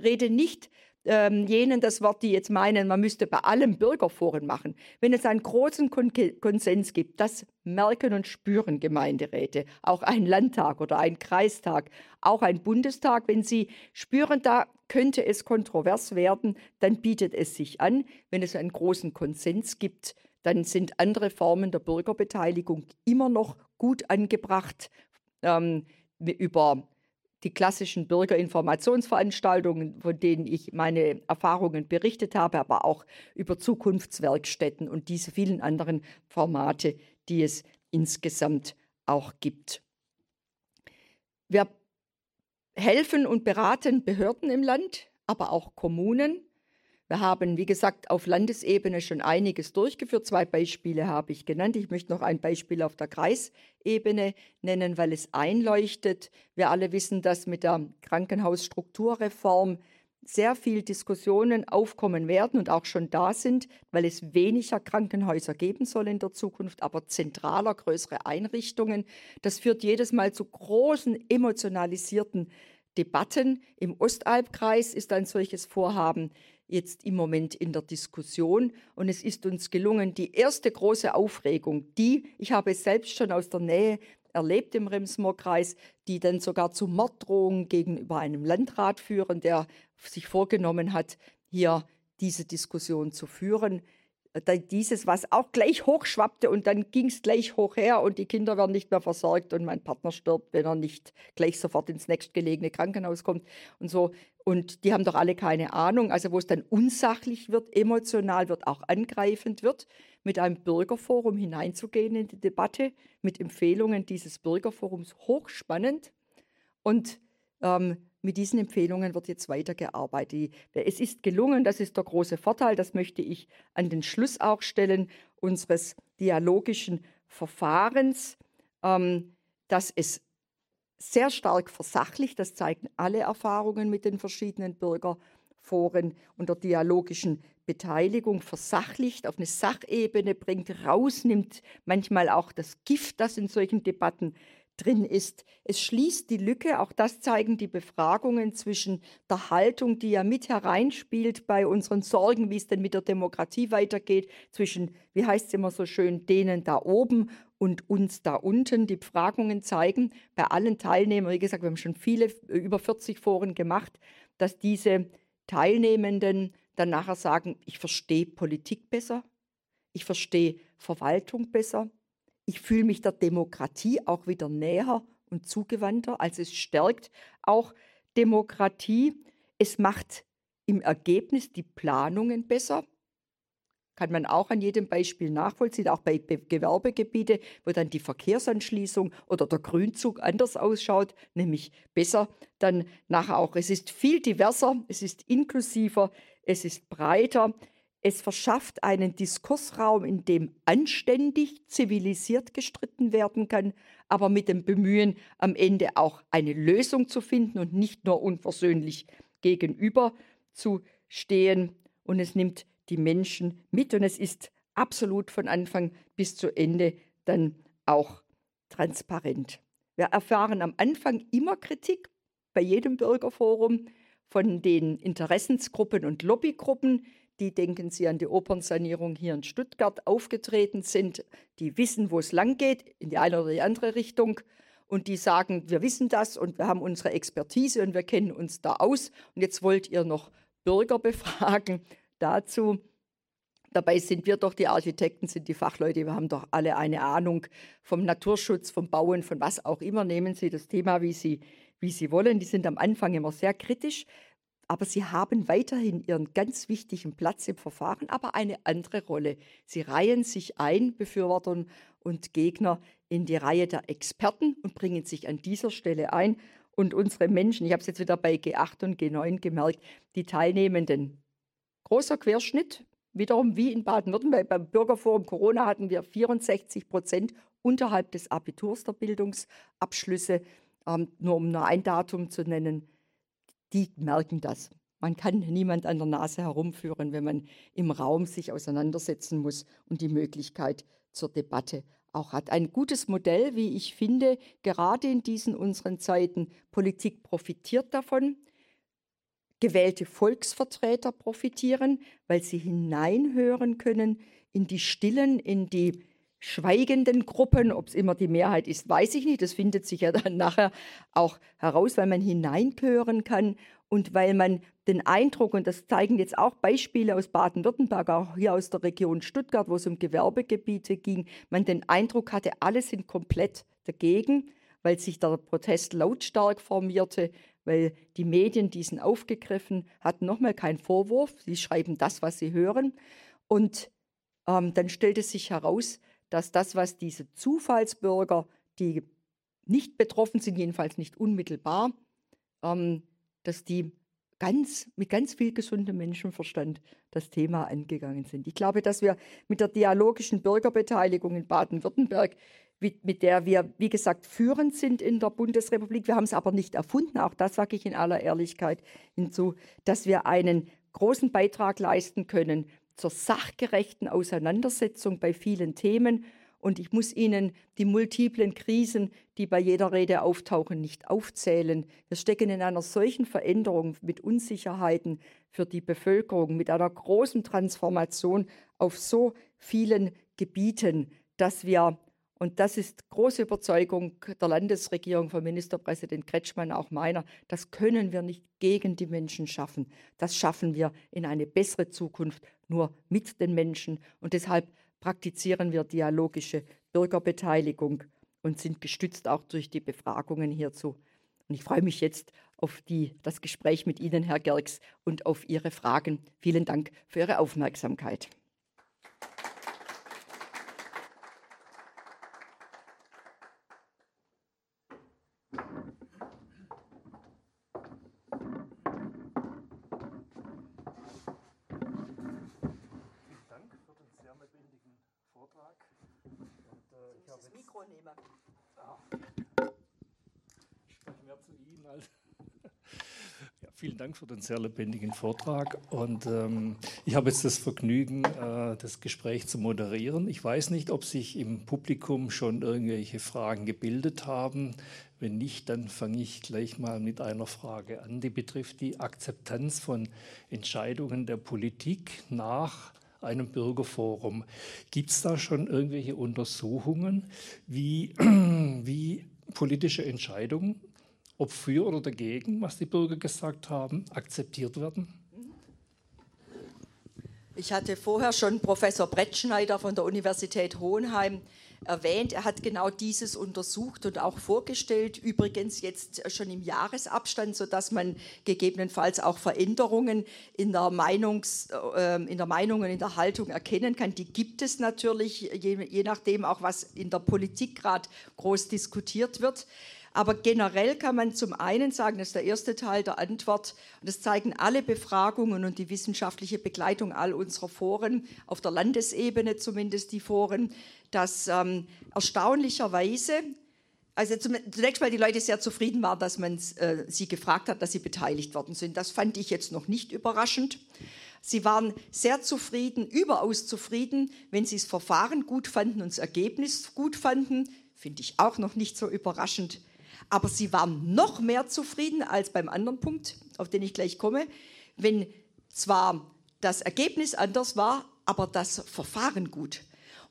rede nicht ähm, jenen das Wort, die jetzt meinen, man müsste bei allem Bürgerforen machen. Wenn es einen großen Kon Konsens gibt, das merken und spüren Gemeinderäte, auch ein Landtag oder ein Kreistag, auch ein Bundestag, wenn sie spüren, da könnte es kontrovers werden, dann bietet es sich an. Wenn es einen großen Konsens gibt, dann sind andere Formen der Bürgerbeteiligung immer noch gut angebracht. Ähm, über die klassischen Bürgerinformationsveranstaltungen, von denen ich meine Erfahrungen berichtet habe, aber auch über Zukunftswerkstätten und diese vielen anderen Formate, die es insgesamt auch gibt. Wir helfen und beraten Behörden im Land, aber auch Kommunen wir haben, wie gesagt, auf Landesebene schon einiges durchgeführt. Zwei Beispiele habe ich genannt. Ich möchte noch ein Beispiel auf der Kreisebene nennen, weil es einleuchtet. Wir alle wissen, dass mit der Krankenhausstrukturreform sehr viel Diskussionen aufkommen werden und auch schon da sind, weil es weniger Krankenhäuser geben soll in der Zukunft, aber zentraler, größere Einrichtungen. Das führt jedes Mal zu großen emotionalisierten Debatten. Im Ostalbkreis ist ein solches Vorhaben jetzt im Moment in der Diskussion. Und es ist uns gelungen, die erste große Aufregung, die, ich habe selbst schon aus der Nähe erlebt im Remsmor-Kreis, die dann sogar zu Morddrohungen gegenüber einem Landrat führen, der sich vorgenommen hat, hier diese Diskussion zu führen dieses, was auch gleich hochschwappte und dann ging es gleich hoch her und die Kinder werden nicht mehr versorgt und mein Partner stirbt, wenn er nicht gleich sofort ins nächstgelegene Krankenhaus kommt und so. Und die haben doch alle keine Ahnung. Also wo es dann unsachlich wird, emotional wird, auch angreifend wird, mit einem Bürgerforum hineinzugehen in die Debatte, mit Empfehlungen dieses Bürgerforums hochspannend. Und ähm, mit diesen Empfehlungen wird jetzt weitergearbeitet. Es ist gelungen, das ist der große Vorteil, das möchte ich an den Schluss auch stellen, unseres dialogischen Verfahrens, ähm, dass es sehr stark versachlicht, das zeigen alle Erfahrungen mit den verschiedenen Bürgerforen und der dialogischen Beteiligung versachlicht, auf eine Sachebene bringt, rausnimmt manchmal auch das Gift, das in solchen Debatten drin ist. Es schließt die Lücke, auch das zeigen die Befragungen zwischen der Haltung, die ja mit hereinspielt bei unseren Sorgen, wie es denn mit der Demokratie weitergeht, zwischen, wie heißt es immer so schön, denen da oben und uns da unten. Die Befragungen zeigen bei allen Teilnehmern, wie gesagt, wir haben schon viele, über 40 Foren gemacht, dass diese Teilnehmenden dann nachher sagen, ich verstehe Politik besser, ich verstehe Verwaltung besser, ich fühle mich der Demokratie auch wieder näher und zugewandter. Also es stärkt auch Demokratie. Es macht im Ergebnis die Planungen besser. Kann man auch an jedem Beispiel nachvollziehen, auch bei Gewerbegebieten, wo dann die Verkehrsanschließung oder der Grünzug anders ausschaut, nämlich besser dann nachher auch. Es ist viel diverser, es ist inklusiver, es ist breiter. Es verschafft einen Diskursraum, in dem anständig, zivilisiert gestritten werden kann, aber mit dem Bemühen, am Ende auch eine Lösung zu finden und nicht nur unversöhnlich gegenüber zu stehen. Und es nimmt die Menschen mit und es ist absolut von Anfang bis zu Ende dann auch transparent. Wir erfahren am Anfang immer Kritik bei jedem Bürgerforum von den Interessensgruppen und Lobbygruppen, die denken Sie an die Opernsanierung hier in Stuttgart aufgetreten sind, die wissen, wo es lang geht, in die eine oder die andere Richtung. Und die sagen, wir wissen das und wir haben unsere Expertise und wir kennen uns da aus. Und jetzt wollt ihr noch Bürger [laughs] befragen dazu. Dabei sind wir doch die Architekten, sind die Fachleute, wir haben doch alle eine Ahnung vom Naturschutz, vom Bauen, von was auch immer. Nehmen Sie das Thema, wie Sie, wie Sie wollen. Die sind am Anfang immer sehr kritisch aber sie haben weiterhin ihren ganz wichtigen Platz im Verfahren, aber eine andere Rolle. Sie reihen sich ein, Befürworter und Gegner, in die Reihe der Experten und bringen sich an dieser Stelle ein. Und unsere Menschen, ich habe es jetzt wieder bei G8 und G9 gemerkt, die Teilnehmenden, großer Querschnitt, wiederum wie in Baden-Württemberg. Beim Bürgerforum Corona hatten wir 64 Prozent unterhalb des Abiturs der Bildungsabschlüsse, ähm, nur um nur ein Datum zu nennen die merken das. Man kann niemand an der Nase herumführen, wenn man im Raum sich auseinandersetzen muss und die Möglichkeit zur Debatte auch hat. Ein gutes Modell, wie ich finde, gerade in diesen unseren Zeiten. Politik profitiert davon. Gewählte Volksvertreter profitieren, weil sie hineinhören können in die Stillen, in die schweigenden Gruppen, ob es immer die Mehrheit ist, weiß ich nicht. Das findet sich ja dann nachher auch heraus, weil man hineinhören kann und weil man den Eindruck, und das zeigen jetzt auch Beispiele aus Baden-Württemberg, auch hier aus der Region Stuttgart, wo es um Gewerbegebiete ging, man den Eindruck hatte, alle sind komplett dagegen, weil sich der Protest lautstark formierte, weil die Medien diesen aufgegriffen hatten. Nochmal kein Vorwurf, sie schreiben das, was sie hören. Und ähm, dann stellte sich heraus, dass das, was diese Zufallsbürger, die nicht betroffen sind, jedenfalls nicht unmittelbar, ähm, dass die ganz, mit ganz viel gesundem Menschenverstand das Thema angegangen sind. Ich glaube, dass wir mit der dialogischen Bürgerbeteiligung in Baden-Württemberg, mit der wir, wie gesagt, führend sind in der Bundesrepublik, wir haben es aber nicht erfunden, auch das sage ich in aller Ehrlichkeit hinzu, dass wir einen großen Beitrag leisten können zur sachgerechten Auseinandersetzung bei vielen Themen. Und ich muss Ihnen die multiplen Krisen, die bei jeder Rede auftauchen, nicht aufzählen. Wir stecken in einer solchen Veränderung mit Unsicherheiten für die Bevölkerung, mit einer großen Transformation auf so vielen Gebieten, dass wir Und das ist große Überzeugung der Landesregierung von Ministerpräsident Kretschmann, auch meiner. Das können wir nicht gegen die Menschen schaffen. Das schaffen wir in eine bessere Zukunft nur mit den Menschen. Und deshalb praktizieren wir dialogische Bürgerbeteiligung und sind gestützt auch durch die Befragungen hierzu. Und ich freue mich jetzt auf die, das Gespräch mit Ihnen, Herr Gerks, und auf Ihre Fragen. Vielen Dank für Ihre Aufmerksamkeit. Vielen Dank für den sehr lebendigen Vortrag. Und ähm, ich habe jetzt das Vergnügen, äh, das Gespräch zu moderieren. Ich weiß nicht, ob sich im Publikum schon irgendwelche Fragen gebildet haben. Wenn nicht, dann fange ich gleich mal mit einer Frage an. Die betrifft die Akzeptanz von Entscheidungen der Politik nach einem Bürgerforum. Gibt es da schon irgendwelche Untersuchungen, wie, [clears throat] wie politische Entscheidungen ob für oder dagegen, was die Bürger gesagt haben, akzeptiert werden? Ich hatte vorher schon Professor Brettschneider von der Universität Hohenheim erwähnt. Er hat genau dieses untersucht und auch vorgestellt, übrigens jetzt schon im Jahresabstand, sodass man gegebenenfalls auch Veränderungen in der, Meinungs, äh, in der Meinung und in der Haltung erkennen kann. Die gibt es natürlich, je, je nachdem auch, was in der Politik gerade groß diskutiert wird. Aber generell kann man zum einen sagen, das ist der erste Teil der Antwort, und das zeigen alle Befragungen und die wissenschaftliche Begleitung all unserer Foren, auf der Landesebene zumindest die Foren, dass ähm, erstaunlicherweise, also zunächst mal die Leute sehr zufrieden waren, dass man äh, sie gefragt hat, dass sie beteiligt worden sind. Das fand ich jetzt noch nicht überraschend. Sie waren sehr zufrieden, überaus zufrieden, wenn sie das Verfahren gut fanden und das Ergebnis gut fanden. Finde ich auch noch nicht so überraschend. Aber sie waren noch mehr zufrieden als beim anderen Punkt, auf den ich gleich komme, wenn zwar das Ergebnis anders war, aber das Verfahren gut.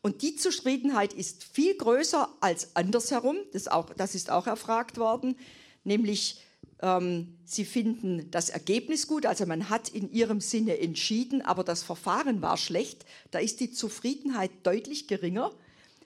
Und die Zufriedenheit ist viel größer als andersherum, das, auch, das ist auch erfragt worden, nämlich ähm, sie finden das Ergebnis gut, also man hat in ihrem Sinne entschieden, aber das Verfahren war schlecht. Da ist die Zufriedenheit deutlich geringer,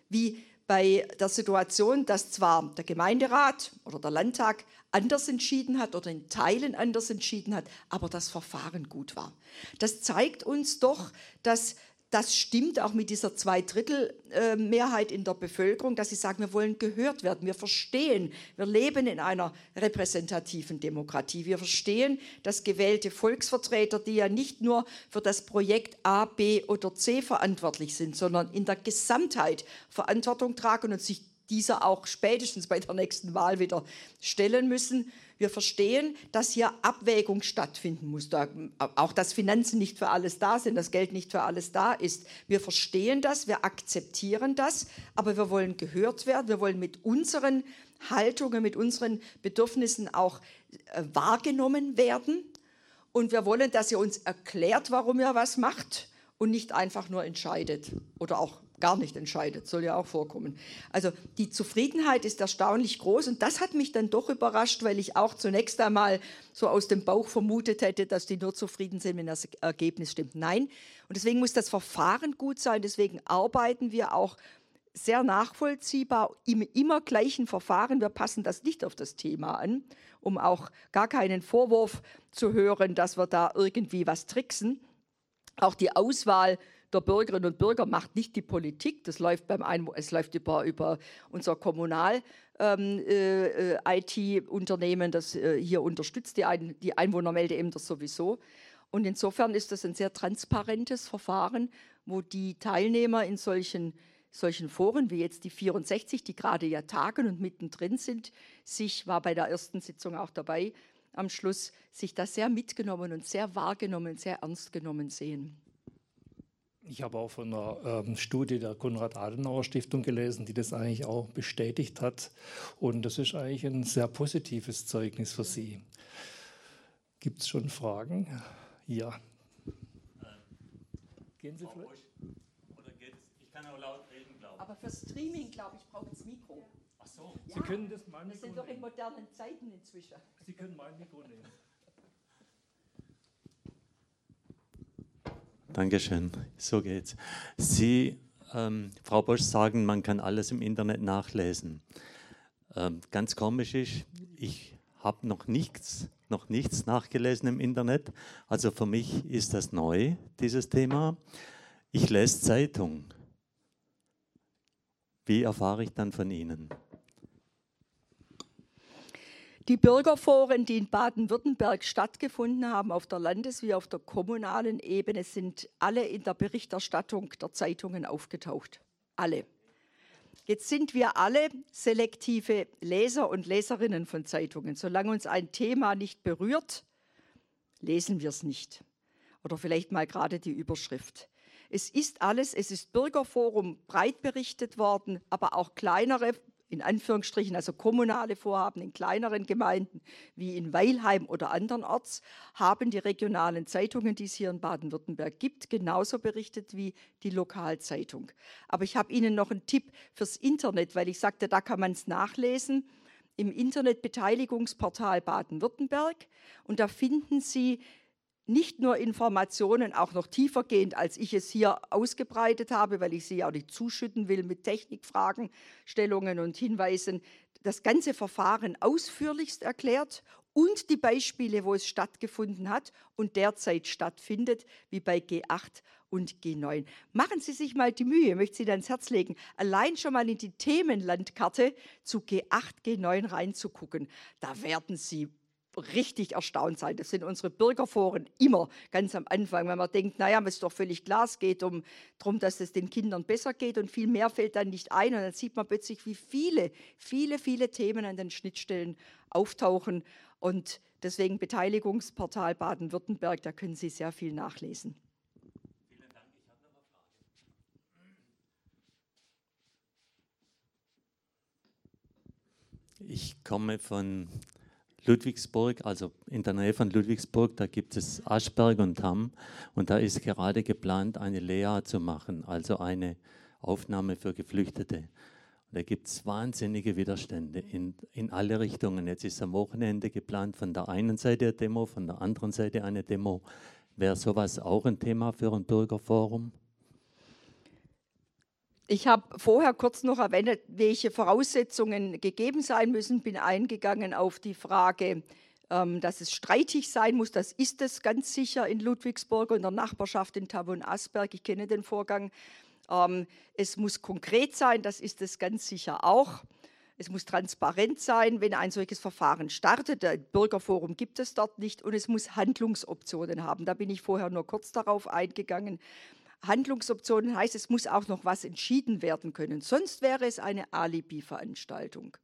wie bei der Situation, dass zwar der Gemeinderat oder der Landtag anders entschieden hat oder in Teilen anders entschieden hat, aber das Verfahren gut war. Das zeigt uns doch, dass das stimmt auch mit dieser Zweidrittelmehrheit in der Bevölkerung, dass sie sagen, wir wollen gehört werden, wir verstehen, wir leben in einer repräsentativen Demokratie. Wir verstehen, dass gewählte Volksvertreter, die ja nicht nur für das Projekt A, B oder C verantwortlich sind, sondern in der Gesamtheit Verantwortung tragen und sich dieser auch spätestens bei der nächsten Wahl wieder stellen müssen. Wir verstehen, dass hier Abwägung stattfinden muss, da, auch dass Finanzen nicht für alles da sind, das Geld nicht für alles da ist. Wir verstehen das, wir akzeptieren das, aber wir wollen gehört werden, wir wollen mit unseren Haltungen, mit unseren Bedürfnissen auch äh, wahrgenommen werden und wir wollen, dass ihr uns erklärt, warum ihr was macht und nicht einfach nur entscheidet oder auch gar nicht entscheidet, soll ja auch vorkommen. Also die Zufriedenheit ist erstaunlich groß und das hat mich dann doch überrascht, weil ich auch zunächst einmal so aus dem Bauch vermutet hätte, dass die nur zufrieden sind, wenn das Ergebnis stimmt. Nein, und deswegen muss das Verfahren gut sein, deswegen arbeiten wir auch sehr nachvollziehbar im immer gleichen Verfahren. Wir passen das nicht auf das Thema an, um auch gar keinen Vorwurf zu hören, dass wir da irgendwie was tricksen. Auch die Auswahl der Bürgerinnen und Bürger macht nicht die Politik, das läuft beim Ein es läuft über, über unser Kommunal ähm, äh, IT-Unternehmen, das äh, hier unterstützt die Einwohnermeldeämter sowieso. Und insofern ist das ein sehr transparentes Verfahren, wo die Teilnehmer in solchen solchen Foren wie jetzt die 64, die gerade ja tagen und mittendrin sind, sich, war bei der ersten Sitzung auch dabei, am Schluss sich das sehr mitgenommen und sehr wahrgenommen, sehr ernst genommen sehen. Ich habe auch von einer ähm, Studie der Konrad-Adenauer-Stiftung gelesen, die das eigentlich auch bestätigt hat. Und das ist eigentlich ein sehr positives Zeugnis für Sie. Gibt es schon Fragen? Ja. Gehen Sie vielleicht? Oder geht's? Ich kann auch laut reden, glaube ich. aber für Streaming, glaube ich, braucht es Mikro. Ach so, ja. Sie können das mal Wir sind doch in modernen Zeiten inzwischen. Sie können mein Mikro nehmen. Dankeschön. So geht's. Sie, ähm, Frau Bosch, sagen, man kann alles im Internet nachlesen. Ähm, ganz komisch ist, ich habe noch nichts, noch nichts nachgelesen im Internet. Also für mich ist das neu, dieses Thema. Ich lese Zeitung. Wie erfahre ich dann von Ihnen? Die Bürgerforen, die in Baden-Württemberg stattgefunden haben, auf der Landes- wie auf der kommunalen Ebene, sind alle in der Berichterstattung der Zeitungen aufgetaucht. Alle. Jetzt sind wir alle selektive Leser und Leserinnen von Zeitungen. Solange uns ein Thema nicht berührt, lesen wir es nicht. Oder vielleicht mal gerade die Überschrift. Es ist alles, es ist Bürgerforum breit berichtet worden, aber auch kleinere, in Anführungsstrichen, also kommunale Vorhaben in kleineren Gemeinden wie in Weilheim oder andernorts, haben die regionalen Zeitungen, die es hier in Baden-Württemberg gibt, genauso berichtet wie die Lokalzeitung. Aber ich habe Ihnen noch einen Tipp fürs Internet, weil ich sagte, da kann man es nachlesen im Internetbeteiligungsportal Baden-Württemberg und da finden Sie nicht nur Informationen, auch noch tiefergehend, als ich es hier ausgebreitet habe, weil ich sie auch nicht zuschütten will mit Technikfragen, Stellungen und Hinweisen, das ganze Verfahren ausführlichst erklärt und die Beispiele, wo es stattgefunden hat und derzeit stattfindet, wie bei G8 und G9. Machen Sie sich mal die Mühe, möchte Sie ans Herz legen, allein schon mal in die Themenlandkarte zu G8, G9 reinzugucken. Da werden Sie richtig erstaunt sein. Das sind unsere Bürgerforen immer ganz am Anfang, wenn man denkt, naja, es ist doch völlig klar, es geht um darum, dass es den Kindern besser geht und viel mehr fällt dann nicht ein. Und dann sieht man plötzlich, wie viele, viele, viele Themen an den Schnittstellen auftauchen. Und deswegen Beteiligungsportal Baden-Württemberg, da können Sie sehr viel nachlesen. Vielen Dank. Ich habe noch eine Frage. Ich komme von Ludwigsburg, also in der Nähe von Ludwigsburg, da gibt es Aschberg und Hamm und da ist gerade geplant, eine Lea zu machen, also eine Aufnahme für Geflüchtete. Und da gibt es wahnsinnige Widerstände in, in alle Richtungen. Jetzt ist am Wochenende geplant von der einen Seite eine Demo, von der anderen Seite eine Demo. Wäre sowas auch ein Thema für ein Bürgerforum? Ich habe vorher kurz noch erwähnt, welche Voraussetzungen gegeben sein müssen, bin eingegangen auf die Frage, ähm, dass es streitig sein muss. Das ist es ganz sicher in Ludwigsburg und der Nachbarschaft in Tavon-Asberg. Ich kenne den Vorgang. Ähm, es muss konkret sein, das ist es ganz sicher auch. Es muss transparent sein, wenn ein solches Verfahren startet. Ein Bürgerforum gibt es dort nicht und es muss Handlungsoptionen haben. Da bin ich vorher nur kurz darauf eingegangen. Handlungsoptionen heißt, es muss auch noch was entschieden werden können. Sonst wäre es eine Alibi-Veranstaltung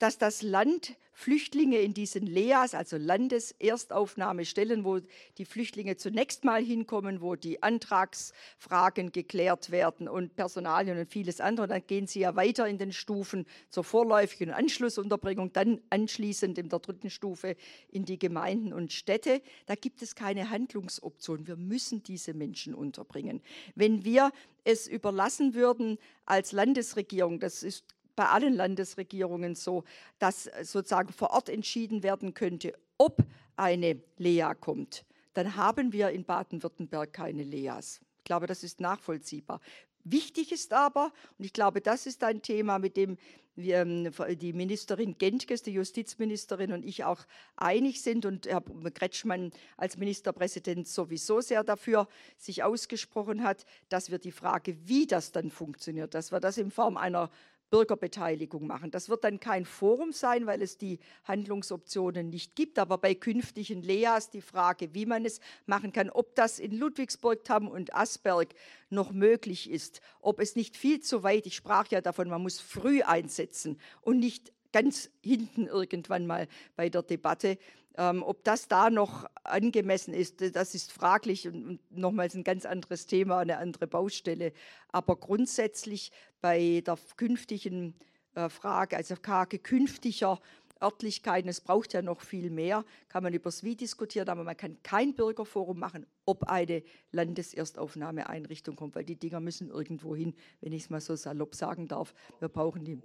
dass das Land Flüchtlinge in diesen LEAs, also Landeserstaufnahmestellen, wo die Flüchtlinge zunächst mal hinkommen, wo die Antragsfragen geklärt werden und Personalien und vieles andere. Dann gehen sie ja weiter in den Stufen zur vorläufigen Anschlussunterbringung, dann anschließend in der dritten Stufe in die Gemeinden und Städte. Da gibt es keine Handlungsoption. Wir müssen diese Menschen unterbringen. Wenn wir es überlassen würden als Landesregierung, das ist bei allen Landesregierungen so, dass äh, sozusagen vor Ort entschieden werden könnte, ob eine Lea kommt, dann haben wir in Baden-Württemberg keine Leas. Ich glaube, das ist nachvollziehbar. Wichtig ist aber, und ich glaube, das ist ein Thema, mit dem wir, ähm, die Ministerin Gentges, die Justizministerin und ich auch einig sind und Herr Kretschmann als Ministerpräsident sowieso sehr dafür sich ausgesprochen hat, dass wir die Frage, wie das dann funktioniert, dass wir das in Form einer Bürgerbeteiligung machen. Das wird dann kein Forum sein, weil es die Handlungsoptionen nicht gibt, aber bei künftigen Leas die Frage, wie man es machen kann, ob das in Ludwigsburg, Tamm und Asberg noch möglich ist, ob es nicht viel zu weit, ich sprach ja davon, man muss früh einsetzen und nicht ganz hinten irgendwann mal bei der Debatte. Ähm, ob das da noch angemessen ist, das ist fraglich und, und nochmals ein ganz anderes Thema, eine andere Baustelle. Aber grundsätzlich bei der künftigen äh, Frage, also Frage künftiger Örtlichkeiten, es braucht ja noch viel mehr, kann man übers Wie diskutieren, aber man kann kein Bürgerforum machen, ob eine Landeserstaufnahmeeinrichtung kommt, weil die Dinger müssen irgendwo hin, wenn ich es mal so salopp sagen darf. Wir brauchen die.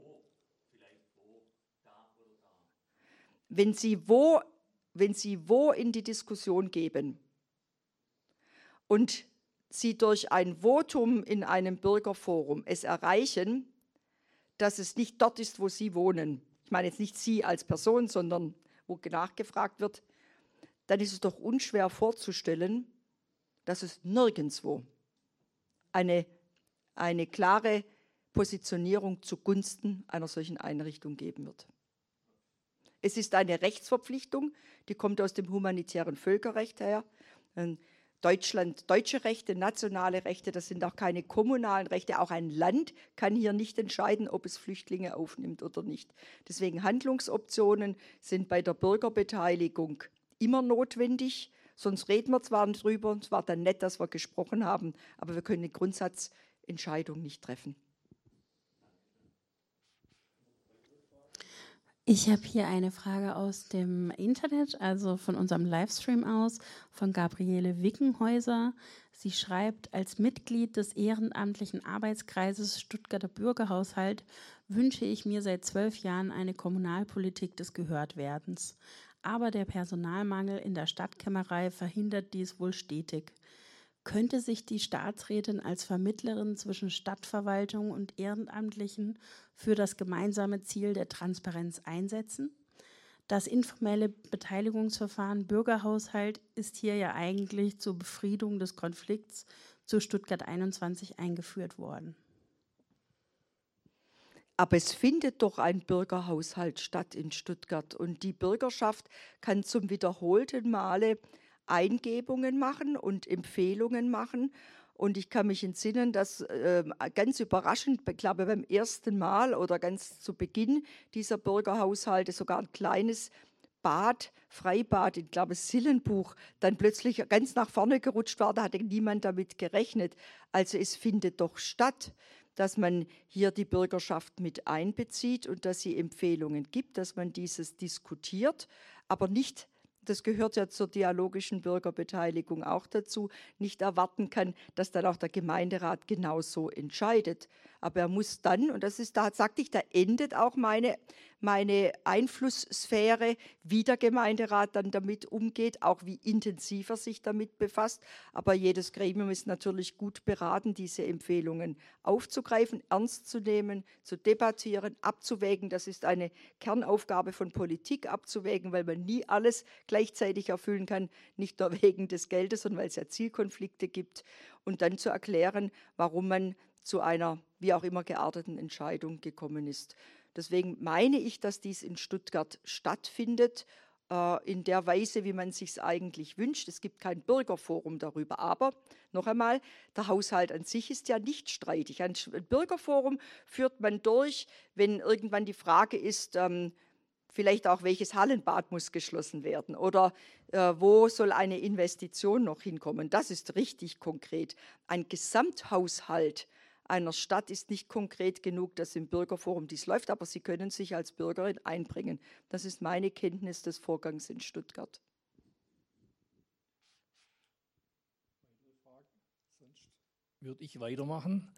Wenn Sie wo, wenn Sie wo in die Diskussion geben und Sie durch ein Votum in einem Bürgerforum es erreichen, dass es nicht dort ist, wo Sie wohnen, ich meine jetzt nicht Sie als Person, sondern wo nachgefragt wird, dann ist es doch unschwer vorzustellen, dass es nirgendwo eine, eine klare Positionierung zugunsten einer solchen Einrichtung geben wird. Es ist eine Rechtsverpflichtung, die kommt aus dem humanitären Völkerrecht her. Deutschland deutsche Rechte, nationale Rechte, das sind auch keine kommunalen Rechte. Auch ein Land kann hier nicht entscheiden, ob es Flüchtlinge aufnimmt oder nicht. Deswegen Handlungsoptionen sind bei der Bürgerbeteiligung immer notwendig. Sonst reden wir zwar drüber, es war dann nett, dass wir gesprochen haben, aber wir können eine Grundsatzentscheidung nicht treffen. Ich habe hier eine Frage aus dem Internet, also von unserem Livestream aus, von Gabriele Wickenhäuser. Sie schreibt, als Mitglied des ehrenamtlichen Arbeitskreises Stuttgarter Bürgerhaushalt wünsche ich mir seit zwölf Jahren eine Kommunalpolitik des Gehörtwerdens. Aber der Personalmangel in der Stadtkämmerei verhindert dies wohl stetig. Könnte sich die Staatsrätin als Vermittlerin zwischen Stadtverwaltung und Ehrenamtlichen für das gemeinsame Ziel der Transparenz einsetzen? Das informelle Beteiligungsverfahren Bürgerhaushalt ist hier ja eigentlich zur Befriedung des Konflikts zu Stuttgart 21 eingeführt worden. Aber es findet doch ein Bürgerhaushalt statt in Stuttgart und die Bürgerschaft kann zum wiederholten Male Eingebungen machen und Empfehlungen machen. Und ich kann mich entsinnen, dass äh, ganz überraschend, ich glaube beim ersten Mal oder ganz zu Beginn dieser Bürgerhaushalte sogar ein kleines Bad, Freibad, ich glaube Sillenbuch, dann plötzlich ganz nach vorne gerutscht war. Da hatte niemand damit gerechnet. Also es findet doch statt, dass man hier die Bürgerschaft mit einbezieht und dass sie Empfehlungen gibt, dass man dieses diskutiert, aber nicht das gehört ja zur dialogischen Bürgerbeteiligung auch dazu, nicht erwarten kann, dass dann auch der Gemeinderat genauso entscheidet. Aber er muss dann, und das ist, da sagte ich, da endet auch meine, meine Einflusssphäre, wie der Gemeinderat dann damit umgeht, auch wie intensiv er sich damit befasst. Aber jedes Gremium ist natürlich gut beraten, diese Empfehlungen aufzugreifen, ernst zu nehmen, zu debattieren, abzuwägen. Das ist eine Kernaufgabe von Politik, abzuwägen, weil man nie alles gleichzeitig erfüllen kann, nicht nur wegen des Geldes, sondern weil es ja Zielkonflikte gibt. Und dann zu erklären, warum man zu einer wie auch immer gearteten Entscheidung gekommen ist. Deswegen meine ich, dass dies in Stuttgart stattfindet, äh, in der Weise, wie man sich eigentlich wünscht. Es gibt kein Bürgerforum darüber. Aber noch einmal, der Haushalt an sich ist ja nicht streitig. Ein Bürgerforum führt man durch, wenn irgendwann die Frage ist, ähm, vielleicht auch, welches Hallenbad muss geschlossen werden oder äh, wo soll eine Investition noch hinkommen. Das ist richtig konkret. Ein Gesamthaushalt einer Stadt ist nicht konkret genug, dass im Bürgerforum dies läuft, aber Sie können sich als Bürgerin einbringen. Das ist meine Kenntnis des Vorgangs in Stuttgart. Würde ich weitermachen.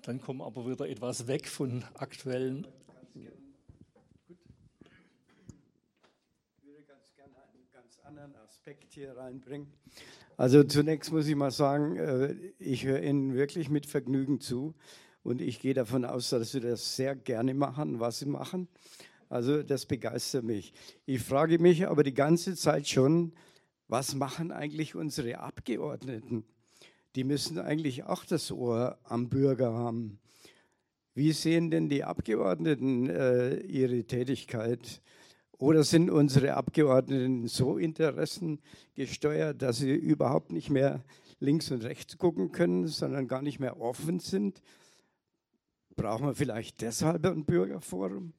Dann kommen aber wieder etwas weg von aktuellen. Ich würde ganz gerne einen ganz anderen Aspekt hier reinbringen. Also zunächst muss ich mal sagen, äh, ich höre Ihnen wirklich mit Vergnügen zu und ich gehe davon aus, dass Sie das sehr gerne machen, was Sie machen. Also das begeistert mich. Ich frage mich aber die ganze Zeit schon, was machen eigentlich unsere Abgeordneten? Die müssen eigentlich auch das Ohr am Bürger haben. Wie sehen denn die Abgeordneten äh, ihre Tätigkeit? Oder sind unsere Abgeordneten so interessengesteuert, dass sie überhaupt nicht mehr links und rechts gucken können, sondern gar nicht mehr offen sind? Brauchen wir vielleicht deshalb ein Bürgerforum?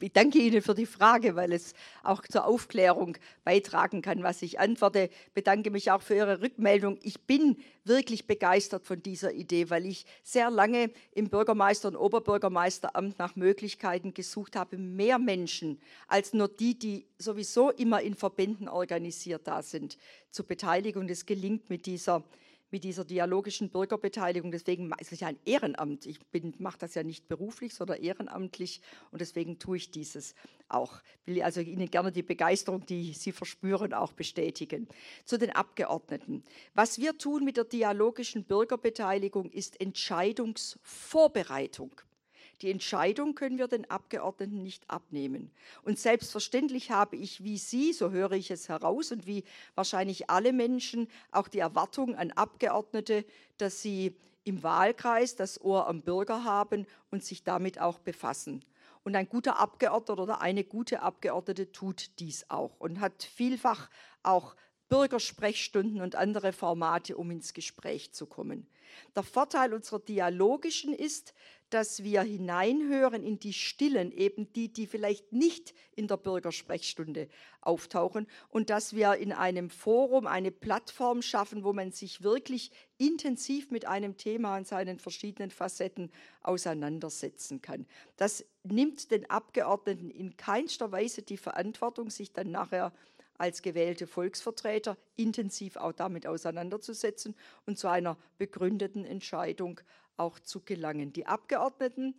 Ich danke Ihnen für die Frage, weil es auch zur Aufklärung beitragen kann, was ich antworte. Bedanke mich auch für Ihre Rückmeldung. Ich bin wirklich begeistert von dieser Idee, weil ich sehr lange im Bürgermeister- und Oberbürgermeisteramt nach Möglichkeiten gesucht habe, mehr Menschen als nur die, die sowieso immer in Verbänden organisiert da sind, zu beteiligen. Und es gelingt mit dieser mit dieser dialogischen Bürgerbeteiligung. Deswegen ist es ja ein Ehrenamt. Ich mache das ja nicht beruflich, sondern ehrenamtlich und deswegen tue ich dieses auch. Will also Ihnen gerne die Begeisterung, die Sie verspüren, auch bestätigen. Zu den Abgeordneten. Was wir tun mit der dialogischen Bürgerbeteiligung ist Entscheidungsvorbereitung. Die Entscheidung können wir den Abgeordneten nicht abnehmen. Und selbstverständlich habe ich wie Sie, so höre ich es heraus, und wie wahrscheinlich alle Menschen auch die Erwartung an Abgeordnete, dass sie im Wahlkreis das Ohr am Bürger haben und sich damit auch befassen. Und ein guter Abgeordneter oder eine gute Abgeordnete tut dies auch und hat vielfach auch Bürgersprechstunden und andere Formate, um ins Gespräch zu kommen. Der Vorteil unserer dialogischen ist, dass wir hineinhören in die Stillen, eben die, die vielleicht nicht in der Bürgersprechstunde auftauchen und dass wir in einem Forum eine Plattform schaffen, wo man sich wirklich intensiv mit einem Thema und seinen verschiedenen Facetten auseinandersetzen kann. Das nimmt den Abgeordneten in keinster Weise die Verantwortung, sich dann nachher als gewählte Volksvertreter intensiv auch damit auseinanderzusetzen und zu einer begründeten Entscheidung auch zu gelangen. Die Abgeordneten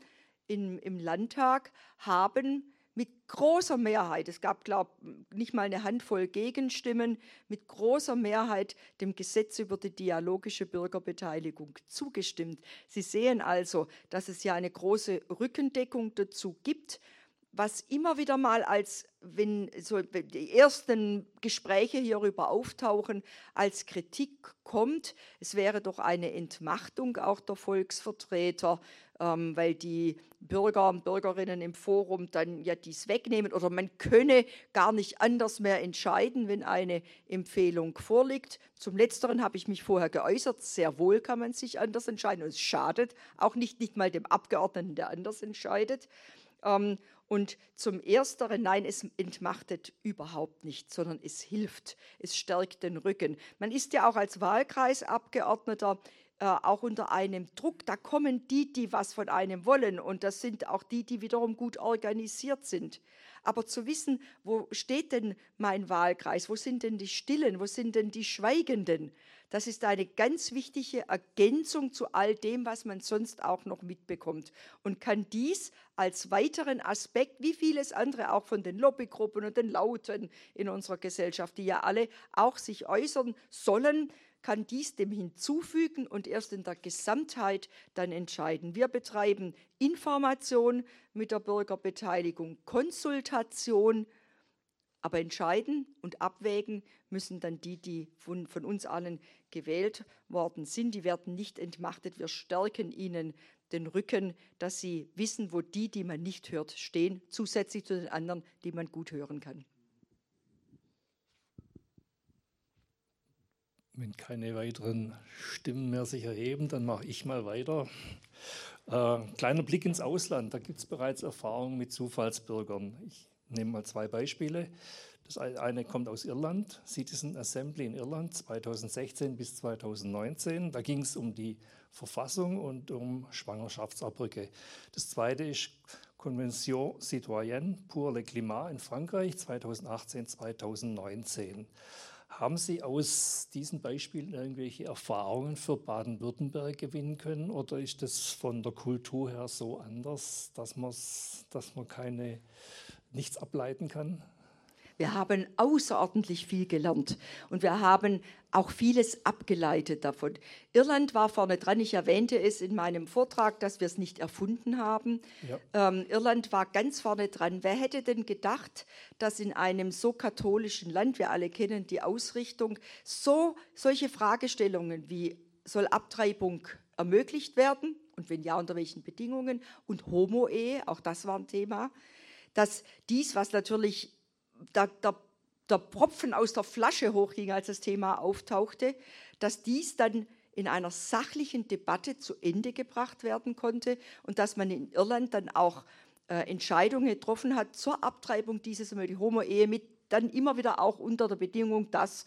im, im Landtag haben mit großer Mehrheit, es gab, glaube ich, nicht mal eine Handvoll Gegenstimmen, mit großer Mehrheit dem Gesetz über die dialogische Bürgerbeteiligung zugestimmt. Sie sehen also, dass es ja eine große Rückendeckung dazu gibt was immer wieder mal als, wenn so die ersten Gespräche hierüber auftauchen, als Kritik kommt, es wäre doch eine Entmachtung auch der Volksvertreter, ähm, weil die Bürger und Bürgerinnen im Forum dann ja dies wegnehmen oder man könne gar nicht anders mehr entscheiden, wenn eine Empfehlung vorliegt. Zum Letzteren habe ich mich vorher geäußert. Sehr wohl kann man sich anders entscheiden und es schadet auch nicht, nicht mal dem Abgeordneten, der anders entscheidet. Ähm, und zum Ersteren, nein, es entmachtet überhaupt nicht, sondern es hilft, es stärkt den Rücken. Man ist ja auch als Wahlkreisabgeordneter äh, auch unter einem Druck. Da kommen die, die was von einem wollen und das sind auch die, die wiederum gut organisiert sind. Aber zu wissen, wo steht denn mein Wahlkreis, wo sind denn die Stillen, wo sind denn die Schweigenden, das ist eine ganz wichtige Ergänzung zu all dem, was man sonst auch noch mitbekommt. Und kann dies als weiteren Aspekt, wie vieles andere auch von den Lobbygruppen und den Lauten in unserer Gesellschaft, die ja alle auch sich äußern sollen, kann dies dem hinzufügen und erst in der Gesamtheit dann entscheiden. Wir betreiben Information mit der Bürgerbeteiligung, Konsultation, aber entscheiden und abwägen müssen dann die, die von, von, uns allen gewählt worden sind. Die werden nicht entmachtet. Wir stärken ihnen den Rücken, dass sie wissen, wo die, die man nicht hört, stehen, zusätzlich zu den anderen, die man gut hören kann. Wenn keine weiteren Stimmen mehr sich erheben, dann mache ich mal weiter. Äh, kleiner Blick ins Ausland. Da gibt es bereits Erfahrungen mit Zufallsbürgern. Ich nehme mal zwei Beispiele. Das eine kommt aus Irland, Citizen Assembly in Irland 2016 bis 2019. Da ging es um die Verfassung und um Schwangerschaftsabbrücke. Das zweite ist Convention Citoyenne pour le Climat in Frankreich 2018-2019. Haben Sie aus diesen Beispielen irgendwelche Erfahrungen für Baden-Württemberg gewinnen können oder ist das von der Kultur her so anders, dass, dass man keine nichts ableiten kann? Wir haben außerordentlich viel gelernt und wir haben auch vieles abgeleitet davon. Irland war vorne dran. Ich erwähnte es in meinem Vortrag, dass wir es nicht erfunden haben. Ja. Ähm, Irland war ganz vorne dran. Wer hätte denn gedacht, dass in einem so katholischen Land, wir alle kennen die Ausrichtung, so solche Fragestellungen wie soll Abtreibung ermöglicht werden und wenn ja, unter welchen Bedingungen und Homo-Ehe, auch das war ein Thema, dass dies, was natürlich der, der, der Propfen aus der Flasche hochging, als das Thema auftauchte, dass dies dann in einer sachlichen Debatte zu Ende gebracht werden konnte und dass man in Irland dann auch äh, Entscheidungen getroffen hat zur Abtreibung dieses die Homo-Ehe mit dann immer wieder auch unter der Bedingung, dass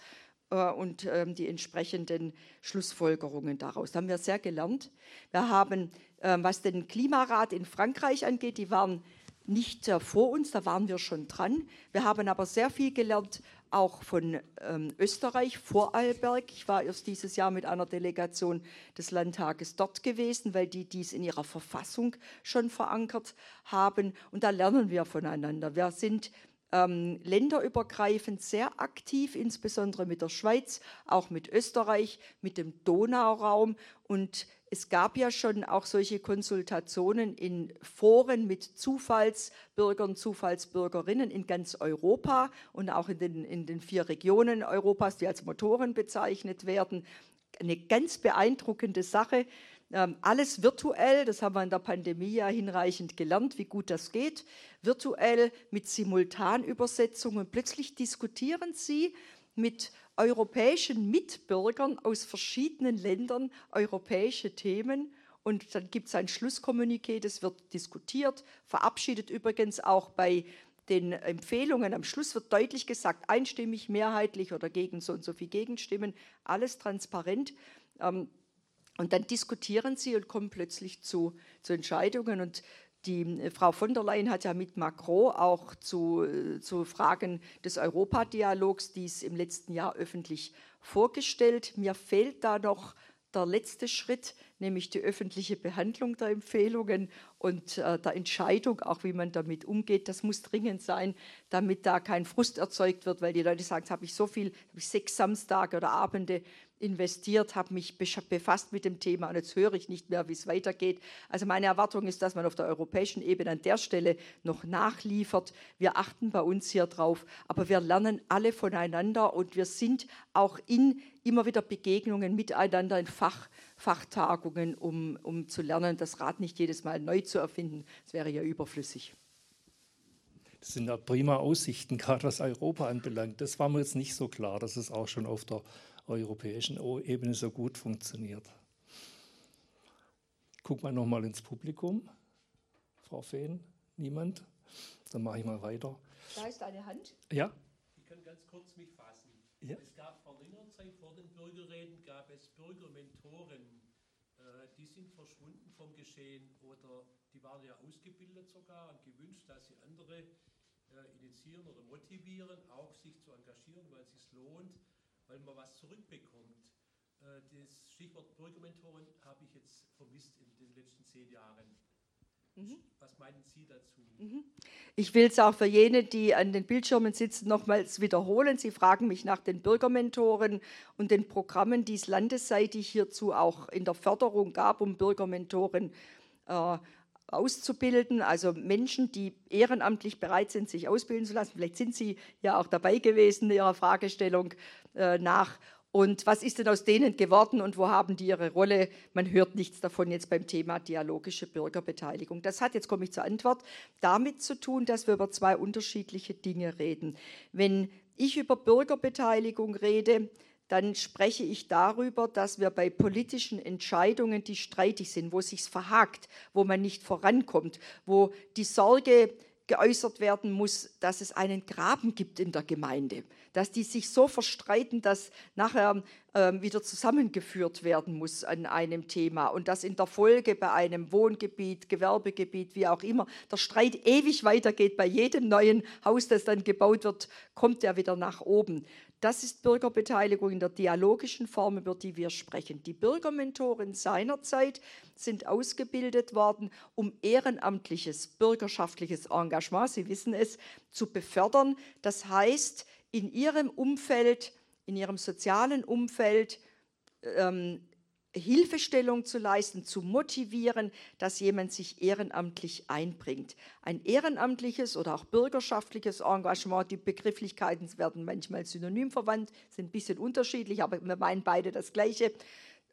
äh, und ähm, die entsprechenden Schlussfolgerungen daraus. Da haben wir sehr gelernt. Wir haben, äh, was den Klimarat in Frankreich angeht, die waren nicht äh, vor uns, da waren wir schon dran. Wir haben aber sehr viel gelernt, auch von ähm, Österreich, Vorarlberg. Ich war erst dieses Jahr mit einer Delegation des Landtages dort gewesen, weil die dies in ihrer Verfassung schon verankert haben. Und da lernen wir voneinander. Wir sind ähm, länderübergreifend sehr aktiv, insbesondere mit der Schweiz, auch mit Österreich, mit dem Donauraum. Und es gab ja schon auch solche Konsultationen in Foren mit Zufallsbürgern, Zufallsbürgerinnen in ganz Europa und auch in den, in den vier Regionen Europas, die als Motoren bezeichnet werden. Eine ganz beeindruckende Sache. Ähm, alles virtuell, das haben wir in der Pandemie ja hinreichend gelernt, wie gut das geht. Virtuell mit Simultanübersetzungen. Plötzlich diskutieren Sie mit europäischen Mitbürgern aus verschiedenen Ländern europäische Themen. Und dann gibt es ein Schlusskommuniqué, das wird diskutiert, verabschiedet übrigens auch bei den Empfehlungen. Am Schluss wird deutlich gesagt, einstimmig, mehrheitlich oder gegen so und so viel Gegenstimmen, alles transparent. Ähm, und dann diskutieren sie und kommen plötzlich zu, zu Entscheidungen. Und die äh, Frau von der Leyen hat ja mit Macron auch zu, äh, zu Fragen des Europadialogs dies im letzten Jahr öffentlich vorgestellt. Mir fehlt da noch der letzte Schritt, nämlich die öffentliche Behandlung der Empfehlungen und äh, der Entscheidung, auch wie man damit umgeht. Das muss dringend sein, damit da kein Frust erzeugt wird, weil die Leute sagen, habe ich so viel, habe ich sechs Samstage oder Abende investiert, habe mich befasst mit dem Thema und jetzt höre ich nicht mehr, wie es weitergeht. Also meine Erwartung ist, dass man auf der europäischen Ebene an der Stelle noch nachliefert. Wir achten bei uns hier drauf, aber wir lernen alle voneinander und wir sind auch in immer wieder Begegnungen miteinander in Fach, Fachtagungen, um, um zu lernen, das Rad nicht jedes Mal neu zu erfinden. Das wäre ja überflüssig. Das sind ja prima Aussichten, gerade was Europa anbelangt. Das war mir jetzt nicht so klar, dass es auch schon auf der europäischen Ebene so gut funktioniert. Guck mal nochmal ins Publikum. Frau Fehn, niemand? Dann mache ich mal weiter. Da ist eine Hand. Ja? Ich kann ganz kurz mich fassen. Ja. Es gab vor längerer Zeit vor den Bürgerräten gab es Bürgermentoren. Äh, die sind verschwunden vom Geschehen oder die waren ja ausgebildet sogar und gewünscht, dass sie andere äh, initiieren oder motivieren, auch sich zu engagieren, weil es sich lohnt weil man was zurückbekommt. Äh, das Stichwort Bürgermentoren habe ich jetzt vermisst in den letzten zehn Jahren. Mhm. Was meinen Sie dazu? Mhm. Ich will es auch für jene, die an den Bildschirmen sitzen, nochmals wiederholen. Sie fragen mich nach den Bürgermentoren und den Programmen, die es landesseitig hierzu auch in der Förderung gab, um Bürgermentoren äh, auszubilden, also Menschen, die ehrenamtlich bereit sind, sich ausbilden zu lassen. Vielleicht sind Sie ja auch dabei gewesen in Ihrer Fragestellung äh, nach. Und was ist denn aus denen geworden und wo haben die ihre Rolle? Man hört nichts davon jetzt beim Thema dialogische Bürgerbeteiligung. Das hat, jetzt komme ich zur Antwort, damit zu tun, dass wir über zwei unterschiedliche Dinge reden. Wenn ich über Bürgerbeteiligung rede, dann spreche ich darüber, dass wir bei politischen Entscheidungen, die streitig sind, wo es sich verhakt, wo man nicht vorankommt, wo die Sorge geäußert werden muss, dass es einen Graben gibt in der Gemeinde, dass die sich so verstreiten, dass nachher äh, wieder zusammengeführt werden muss an einem Thema und dass in der Folge bei einem Wohngebiet, Gewerbegebiet, wie auch immer, der Streit ewig weitergeht. Bei jedem neuen Haus, das dann gebaut wird, kommt er wieder nach oben. Das ist Bürgerbeteiligung in der dialogischen Form, über die wir sprechen. Die Bürgermentoren seinerzeit sind ausgebildet worden, um ehrenamtliches, bürgerschaftliches Engagement, Sie wissen es, zu befördern. Das heißt, in ihrem Umfeld, in ihrem sozialen Umfeld ähm, Hilfestellung zu leisten, zu motivieren, dass jemand sich ehrenamtlich einbringt. Ein ehrenamtliches oder auch bürgerschaftliches Engagement, die Begrifflichkeiten werden manchmal synonym verwandt, sind ein bisschen unterschiedlich, aber wir meinen beide das Gleiche,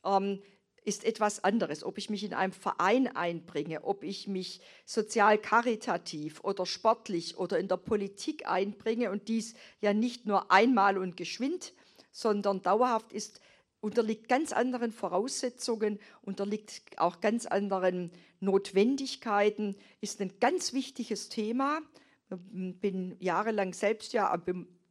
ähm, ist etwas anderes. Ob ich mich in einem Verein einbringe, ob ich mich sozial karitativ oder sportlich oder in der Politik einbringe und dies ja nicht nur einmal und geschwind, sondern dauerhaft ist unterliegt ganz anderen Voraussetzungen, unterliegt auch ganz anderen Notwendigkeiten ist ein ganz wichtiges Thema. Bin jahrelang selbst ja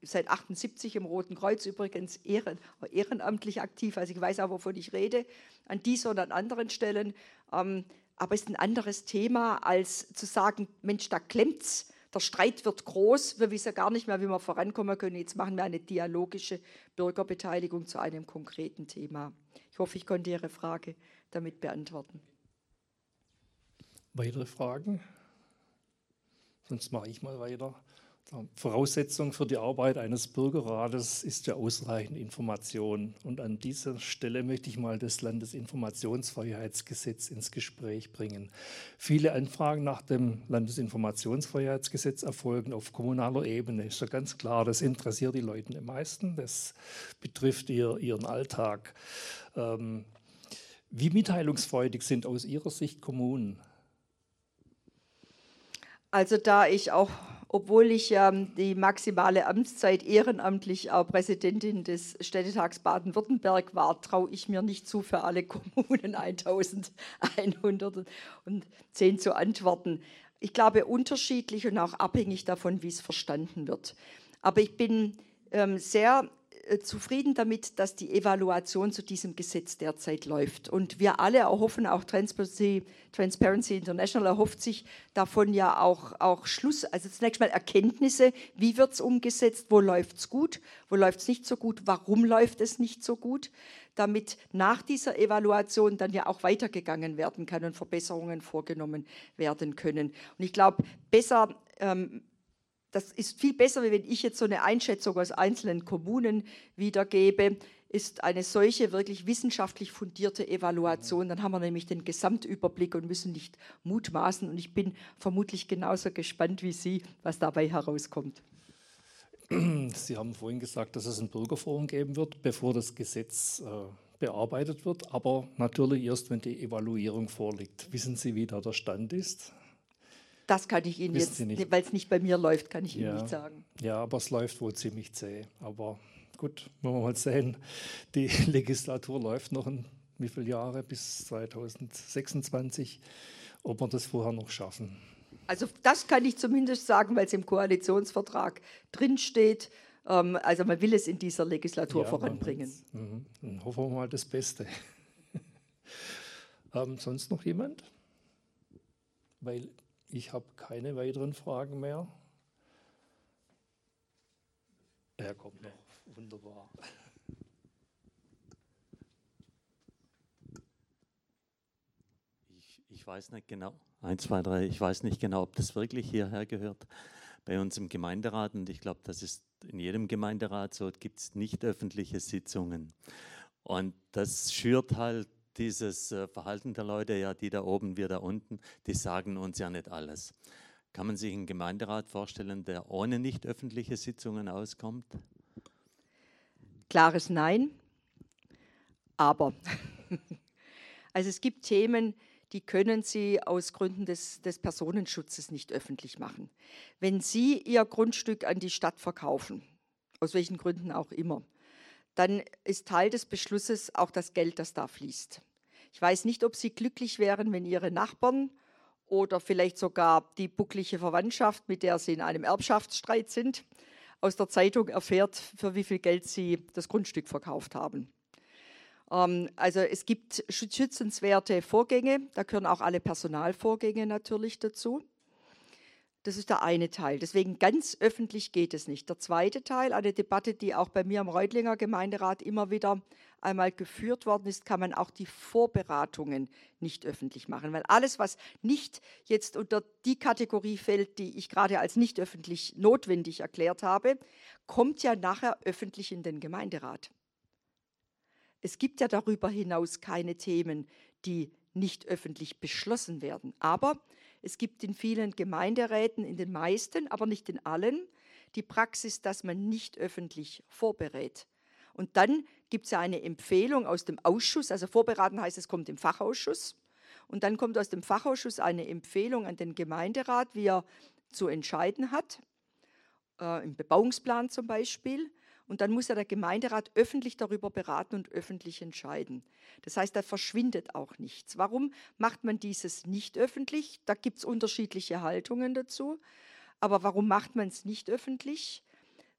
seit 78 im Roten Kreuz übrigens ehren, ehrenamtlich aktiv, also ich weiß auch, wovon ich rede, an dieser und an anderen Stellen. Ähm, aber es ist ein anderes Thema, als zu sagen, Mensch, da klemmt's, der Streit wird groß, wir wissen gar nicht mehr, wie wir vorankommen können. Jetzt machen wir eine dialogische Bürgerbeteiligung zu einem konkreten Thema. Ich hoffe, ich konnte Ihre Frage damit beantworten. Weitere Fragen? Sonst mache ich mal weiter. Voraussetzung für die Arbeit eines Bürgerrates ist ja ausreichend Information. Und an dieser Stelle möchte ich mal das Landesinformationsfreiheitsgesetz ins Gespräch bringen. Viele Anfragen nach dem Landesinformationsfreiheitsgesetz erfolgen auf kommunaler Ebene. Ist ja ganz klar, das interessiert die Leute am meisten. Das betrifft ihr, ihren Alltag. Ähm, wie mitteilungsfreudig sind aus Ihrer Sicht Kommunen? Also da ich auch obwohl ich ähm, die maximale Amtszeit ehrenamtlich auch Präsidentin des Städtetags Baden-Württemberg war, traue ich mir nicht zu, für alle Kommunen [laughs] 1110 zu antworten. Ich glaube, unterschiedlich und auch abhängig davon, wie es verstanden wird. Aber ich bin ähm, sehr äh, zufrieden damit, dass die Evaluation zu diesem Gesetz derzeit läuft. Und wir alle erhoffen, auch Transparency, Transparency International erhofft sich davon ja auch, auch Schluss, also zunächst mal Erkenntnisse, wie wird es umgesetzt, wo läuft es gut, wo läuft es nicht so gut, warum läuft es nicht so gut, damit nach dieser Evaluation dann ja auch weitergegangen werden kann und Verbesserungen vorgenommen werden können. Und ich glaube, besser ähm, das ist viel besser, wenn ich jetzt so eine Einschätzung aus einzelnen Kommunen wiedergebe, ist eine solche wirklich wissenschaftlich fundierte Evaluation. Dann haben wir nämlich den Gesamtüberblick und müssen nicht mutmaßen. Und ich bin vermutlich genauso gespannt wie Sie, was dabei herauskommt. Sie haben vorhin gesagt, dass es ein Bürgerforum geben wird, bevor das Gesetz äh, bearbeitet wird, aber natürlich erst, wenn die Evaluierung vorliegt. Wissen Sie, wie da der Stand ist? Das kann ich Ihnen Wissen jetzt, weil es nicht bei mir läuft, kann ich ja. Ihnen nicht sagen. Ja, aber es läuft wohl ziemlich zäh. Aber gut, wollen wir mal sehen. Die [laughs] Legislatur läuft noch ein, wie viele Jahre bis 2026, ob wir das vorher noch schaffen. Also das kann ich zumindest sagen, weil es im Koalitionsvertrag drinsteht. Ähm, also man will es in dieser Legislatur ja, voranbringen. Mhm. Dann hoffen wir mal das Beste. [laughs] ähm, sonst noch jemand? Weil ich habe keine weiteren Fragen mehr. Er kommt noch. Wunderbar. Ich, ich weiß nicht genau, eins, zwei, drei, ich weiß nicht genau, ob das wirklich hierher gehört. Bei uns im Gemeinderat, und ich glaube, das ist in jedem Gemeinderat so, gibt es nicht öffentliche Sitzungen. Und das schürt halt dieses äh, Verhalten der Leute, ja, die da oben, wir da unten, die sagen uns ja nicht alles. Kann man sich einen Gemeinderat vorstellen, der ohne nicht öffentliche Sitzungen auskommt? Klares Nein. Aber [laughs] also es gibt Themen, die können Sie aus Gründen des, des, Personenschutzes nicht öffentlich machen. Wenn Sie Ihr Grundstück an die Stadt verkaufen, aus welchen Gründen auch immer, dann ist Teil des Beschlusses auch das Geld, das da fließt. Ich weiß nicht, ob Sie glücklich wären, wenn Ihre Nachbarn oder vielleicht sogar die bucklige Verwandtschaft, mit der Sie in einem Erbschaftsstreit sind, aus der Zeitung erfährt, für wie viel Geld Sie das Grundstück verkauft haben. Ähm, also es gibt schützenswerte Vorgänge, da gehören auch alle Personalvorgänge natürlich dazu. Das ist der eine Teil. Deswegen ganz öffentlich geht es nicht. Der zweite Teil, eine Debatte, die auch bei mir im Reutlinger Gemeinderat immer wieder einmal geführt worden ist, kann man auch die Vorberatungen nicht öffentlich machen. Weil alles, was nicht jetzt unter die Kategorie fällt, die ich gerade als nicht öffentlich notwendig erklärt habe, kommt ja nachher öffentlich in den Gemeinderat. Es gibt ja darüber hinaus keine Themen, die nicht öffentlich beschlossen werden. Aber es gibt in vielen Gemeinderäten, in den meisten, aber nicht in allen, die Praxis, dass man nicht öffentlich vorberät. Und dann gibt es ja eine Empfehlung aus dem Ausschuss, also vorberaten heißt, es kommt im Fachausschuss. Und dann kommt aus dem Fachausschuss eine Empfehlung an den Gemeinderat, wie er zu entscheiden hat, äh, im Bebauungsplan zum Beispiel. Und dann muss ja der Gemeinderat öffentlich darüber beraten und öffentlich entscheiden. Das heißt, da verschwindet auch nichts. Warum macht man dieses nicht öffentlich? Da gibt es unterschiedliche Haltungen dazu. Aber warum macht man es nicht öffentlich?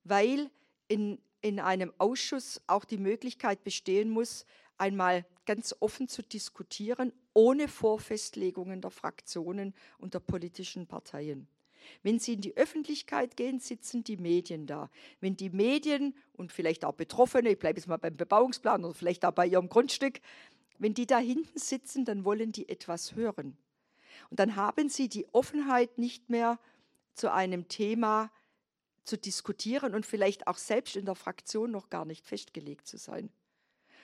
Weil in, in einem Ausschuss auch die Möglichkeit bestehen muss, einmal ganz offen zu diskutieren, ohne Vorfestlegungen der Fraktionen und der politischen Parteien. Wenn Sie in die Öffentlichkeit gehen, sitzen die Medien da. Wenn die Medien und vielleicht auch Betroffene, ich bleibe jetzt mal beim Bebauungsplan oder vielleicht auch bei Ihrem Grundstück, wenn die da hinten sitzen, dann wollen die etwas hören. Und dann haben Sie die Offenheit nicht mehr zu einem Thema zu diskutieren und vielleicht auch selbst in der Fraktion noch gar nicht festgelegt zu sein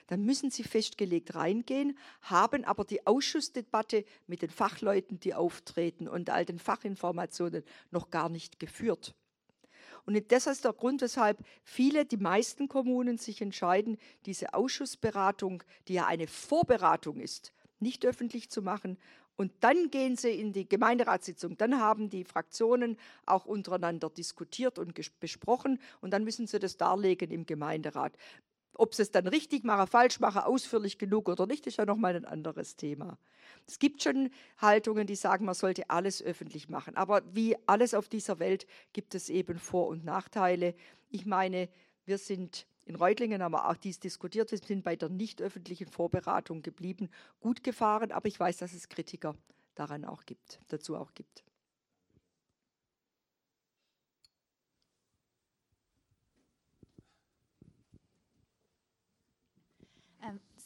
dann müssen sie festgelegt reingehen, haben aber die Ausschussdebatte mit den Fachleuten, die auftreten und all den Fachinformationen noch gar nicht geführt. Und das ist der Grund, weshalb viele, die meisten Kommunen sich entscheiden, diese Ausschussberatung, die ja eine Vorberatung ist, nicht öffentlich zu machen. Und dann gehen sie in die Gemeinderatssitzung. Dann haben die Fraktionen auch untereinander diskutiert und besprochen. Und dann müssen sie das darlegen im Gemeinderat. Ob sie es dann richtig machen, falsch machen, ausführlich genug oder nicht, ist ja nochmal ein anderes Thema. Es gibt schon Haltungen, die sagen, man sollte alles öffentlich machen. Aber wie alles auf dieser Welt gibt es eben Vor- und Nachteile. Ich meine, wir sind in Reutlingen, haben wir auch dies diskutiert, wir sind bei der nicht öffentlichen Vorberatung geblieben, gut gefahren, aber ich weiß, dass es Kritiker daran auch gibt, dazu auch gibt.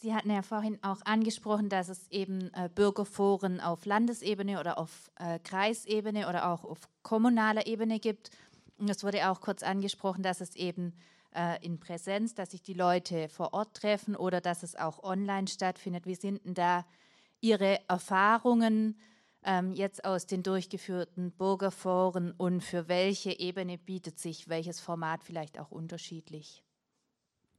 Sie hatten ja vorhin auch angesprochen, dass es eben äh, Bürgerforen auf Landesebene oder auf äh, Kreisebene oder auch auf kommunaler Ebene gibt. Und es wurde auch kurz angesprochen, dass es eben äh, in Präsenz, dass sich die Leute vor Ort treffen oder dass es auch online stattfindet. Wie sind denn da Ihre Erfahrungen ähm, jetzt aus den durchgeführten Bürgerforen und für welche Ebene bietet sich welches Format vielleicht auch unterschiedlich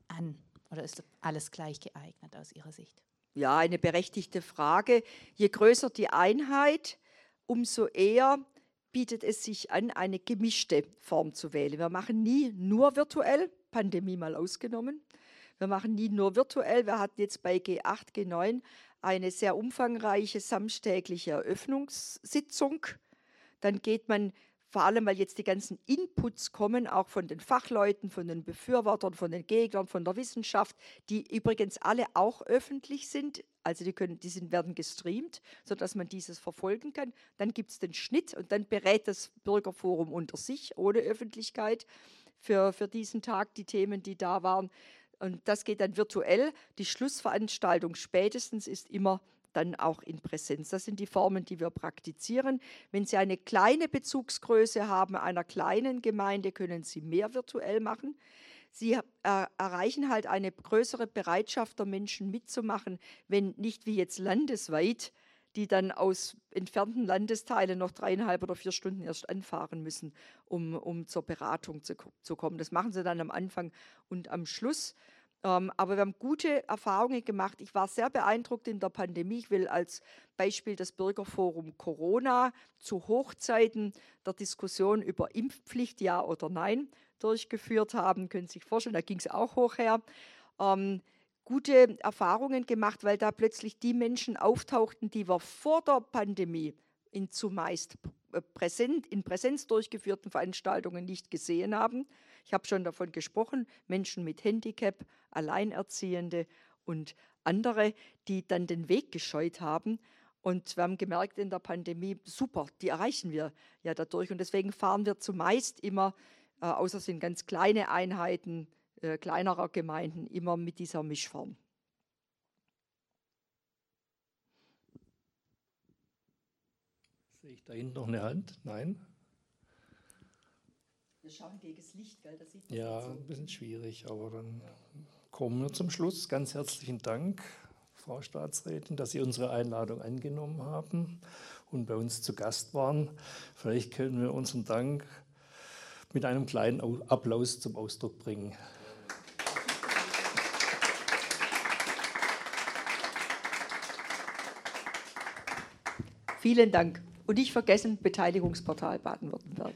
an? Oder ist alles gleich geeignet aus Ihrer Sicht? Ja, eine berechtigte Frage. Je größer die Einheit, umso eher bietet es sich an, eine gemischte Form zu wählen. Wir machen nie nur virtuell, Pandemie mal ausgenommen. Wir machen nie nur virtuell. Wir hatten jetzt bei G8, G9 eine sehr umfangreiche samstägliche Eröffnungssitzung. Dann geht man vor allem weil jetzt die ganzen Inputs kommen, auch von den Fachleuten, von den Befürwortern, von den Gegnern, von der Wissenschaft, die übrigens alle auch öffentlich sind. Also die, können, die sind, werden gestreamt, sodass man dieses verfolgen kann. Dann gibt es den Schnitt und dann berät das Bürgerforum unter sich, ohne Öffentlichkeit, für, für diesen Tag die Themen, die da waren. Und das geht dann virtuell. Die Schlussveranstaltung spätestens ist immer dann auch in Präsenz. Das sind die Formen, die wir praktizieren. Wenn Sie eine kleine Bezugsgröße haben einer kleinen Gemeinde, können Sie mehr virtuell machen. Sie äh, erreichen halt eine größere Bereitschaft der Menschen mitzumachen, wenn nicht wie jetzt landesweit, die dann aus entfernten Landesteilen noch dreieinhalb oder vier Stunden erst anfahren müssen, um, um zur Beratung zu, zu kommen. Das machen sie dann am Anfang und am Schluss. Ähm, aber wir haben gute Erfahrungen gemacht. Ich war sehr beeindruckt in der Pandemie. Ich will als Beispiel das Bürgerforum Corona zu Hochzeiten der Diskussion über Impfpflicht, ja oder nein, durchgeführt haben. Können Sie sich vorstellen, da ging es auch hoch her. Ähm, gute Erfahrungen gemacht, weil da plötzlich die Menschen auftauchten, die wir vor der Pandemie in zumeist präsent, in Präsenz durchgeführten Veranstaltungen nicht gesehen haben. Ich habe schon davon gesprochen, Menschen mit Handicap, Alleinerziehende und andere, die dann den Weg gescheut haben. Und wir haben gemerkt in der Pandemie, super, die erreichen wir ja dadurch. Und deswegen fahren wir zumeist immer, äh, außer es sind ganz kleine Einheiten äh, kleinerer Gemeinden, immer mit dieser Mischform. Sehe ich da hinten noch eine Hand? Nein? Wir schauen gegen das Licht, gell? Das sieht ja, ein bisschen schwierig, aber dann kommen wir zum Schluss. Ganz herzlichen Dank, Frau Staatsrätin, dass Sie unsere Einladung angenommen haben und bei uns zu Gast waren. Vielleicht können wir unseren Dank mit einem kleinen Applaus zum Ausdruck bringen. Vielen Dank. Und nicht vergessen, Beteiligungsportal Baden-Württemberg.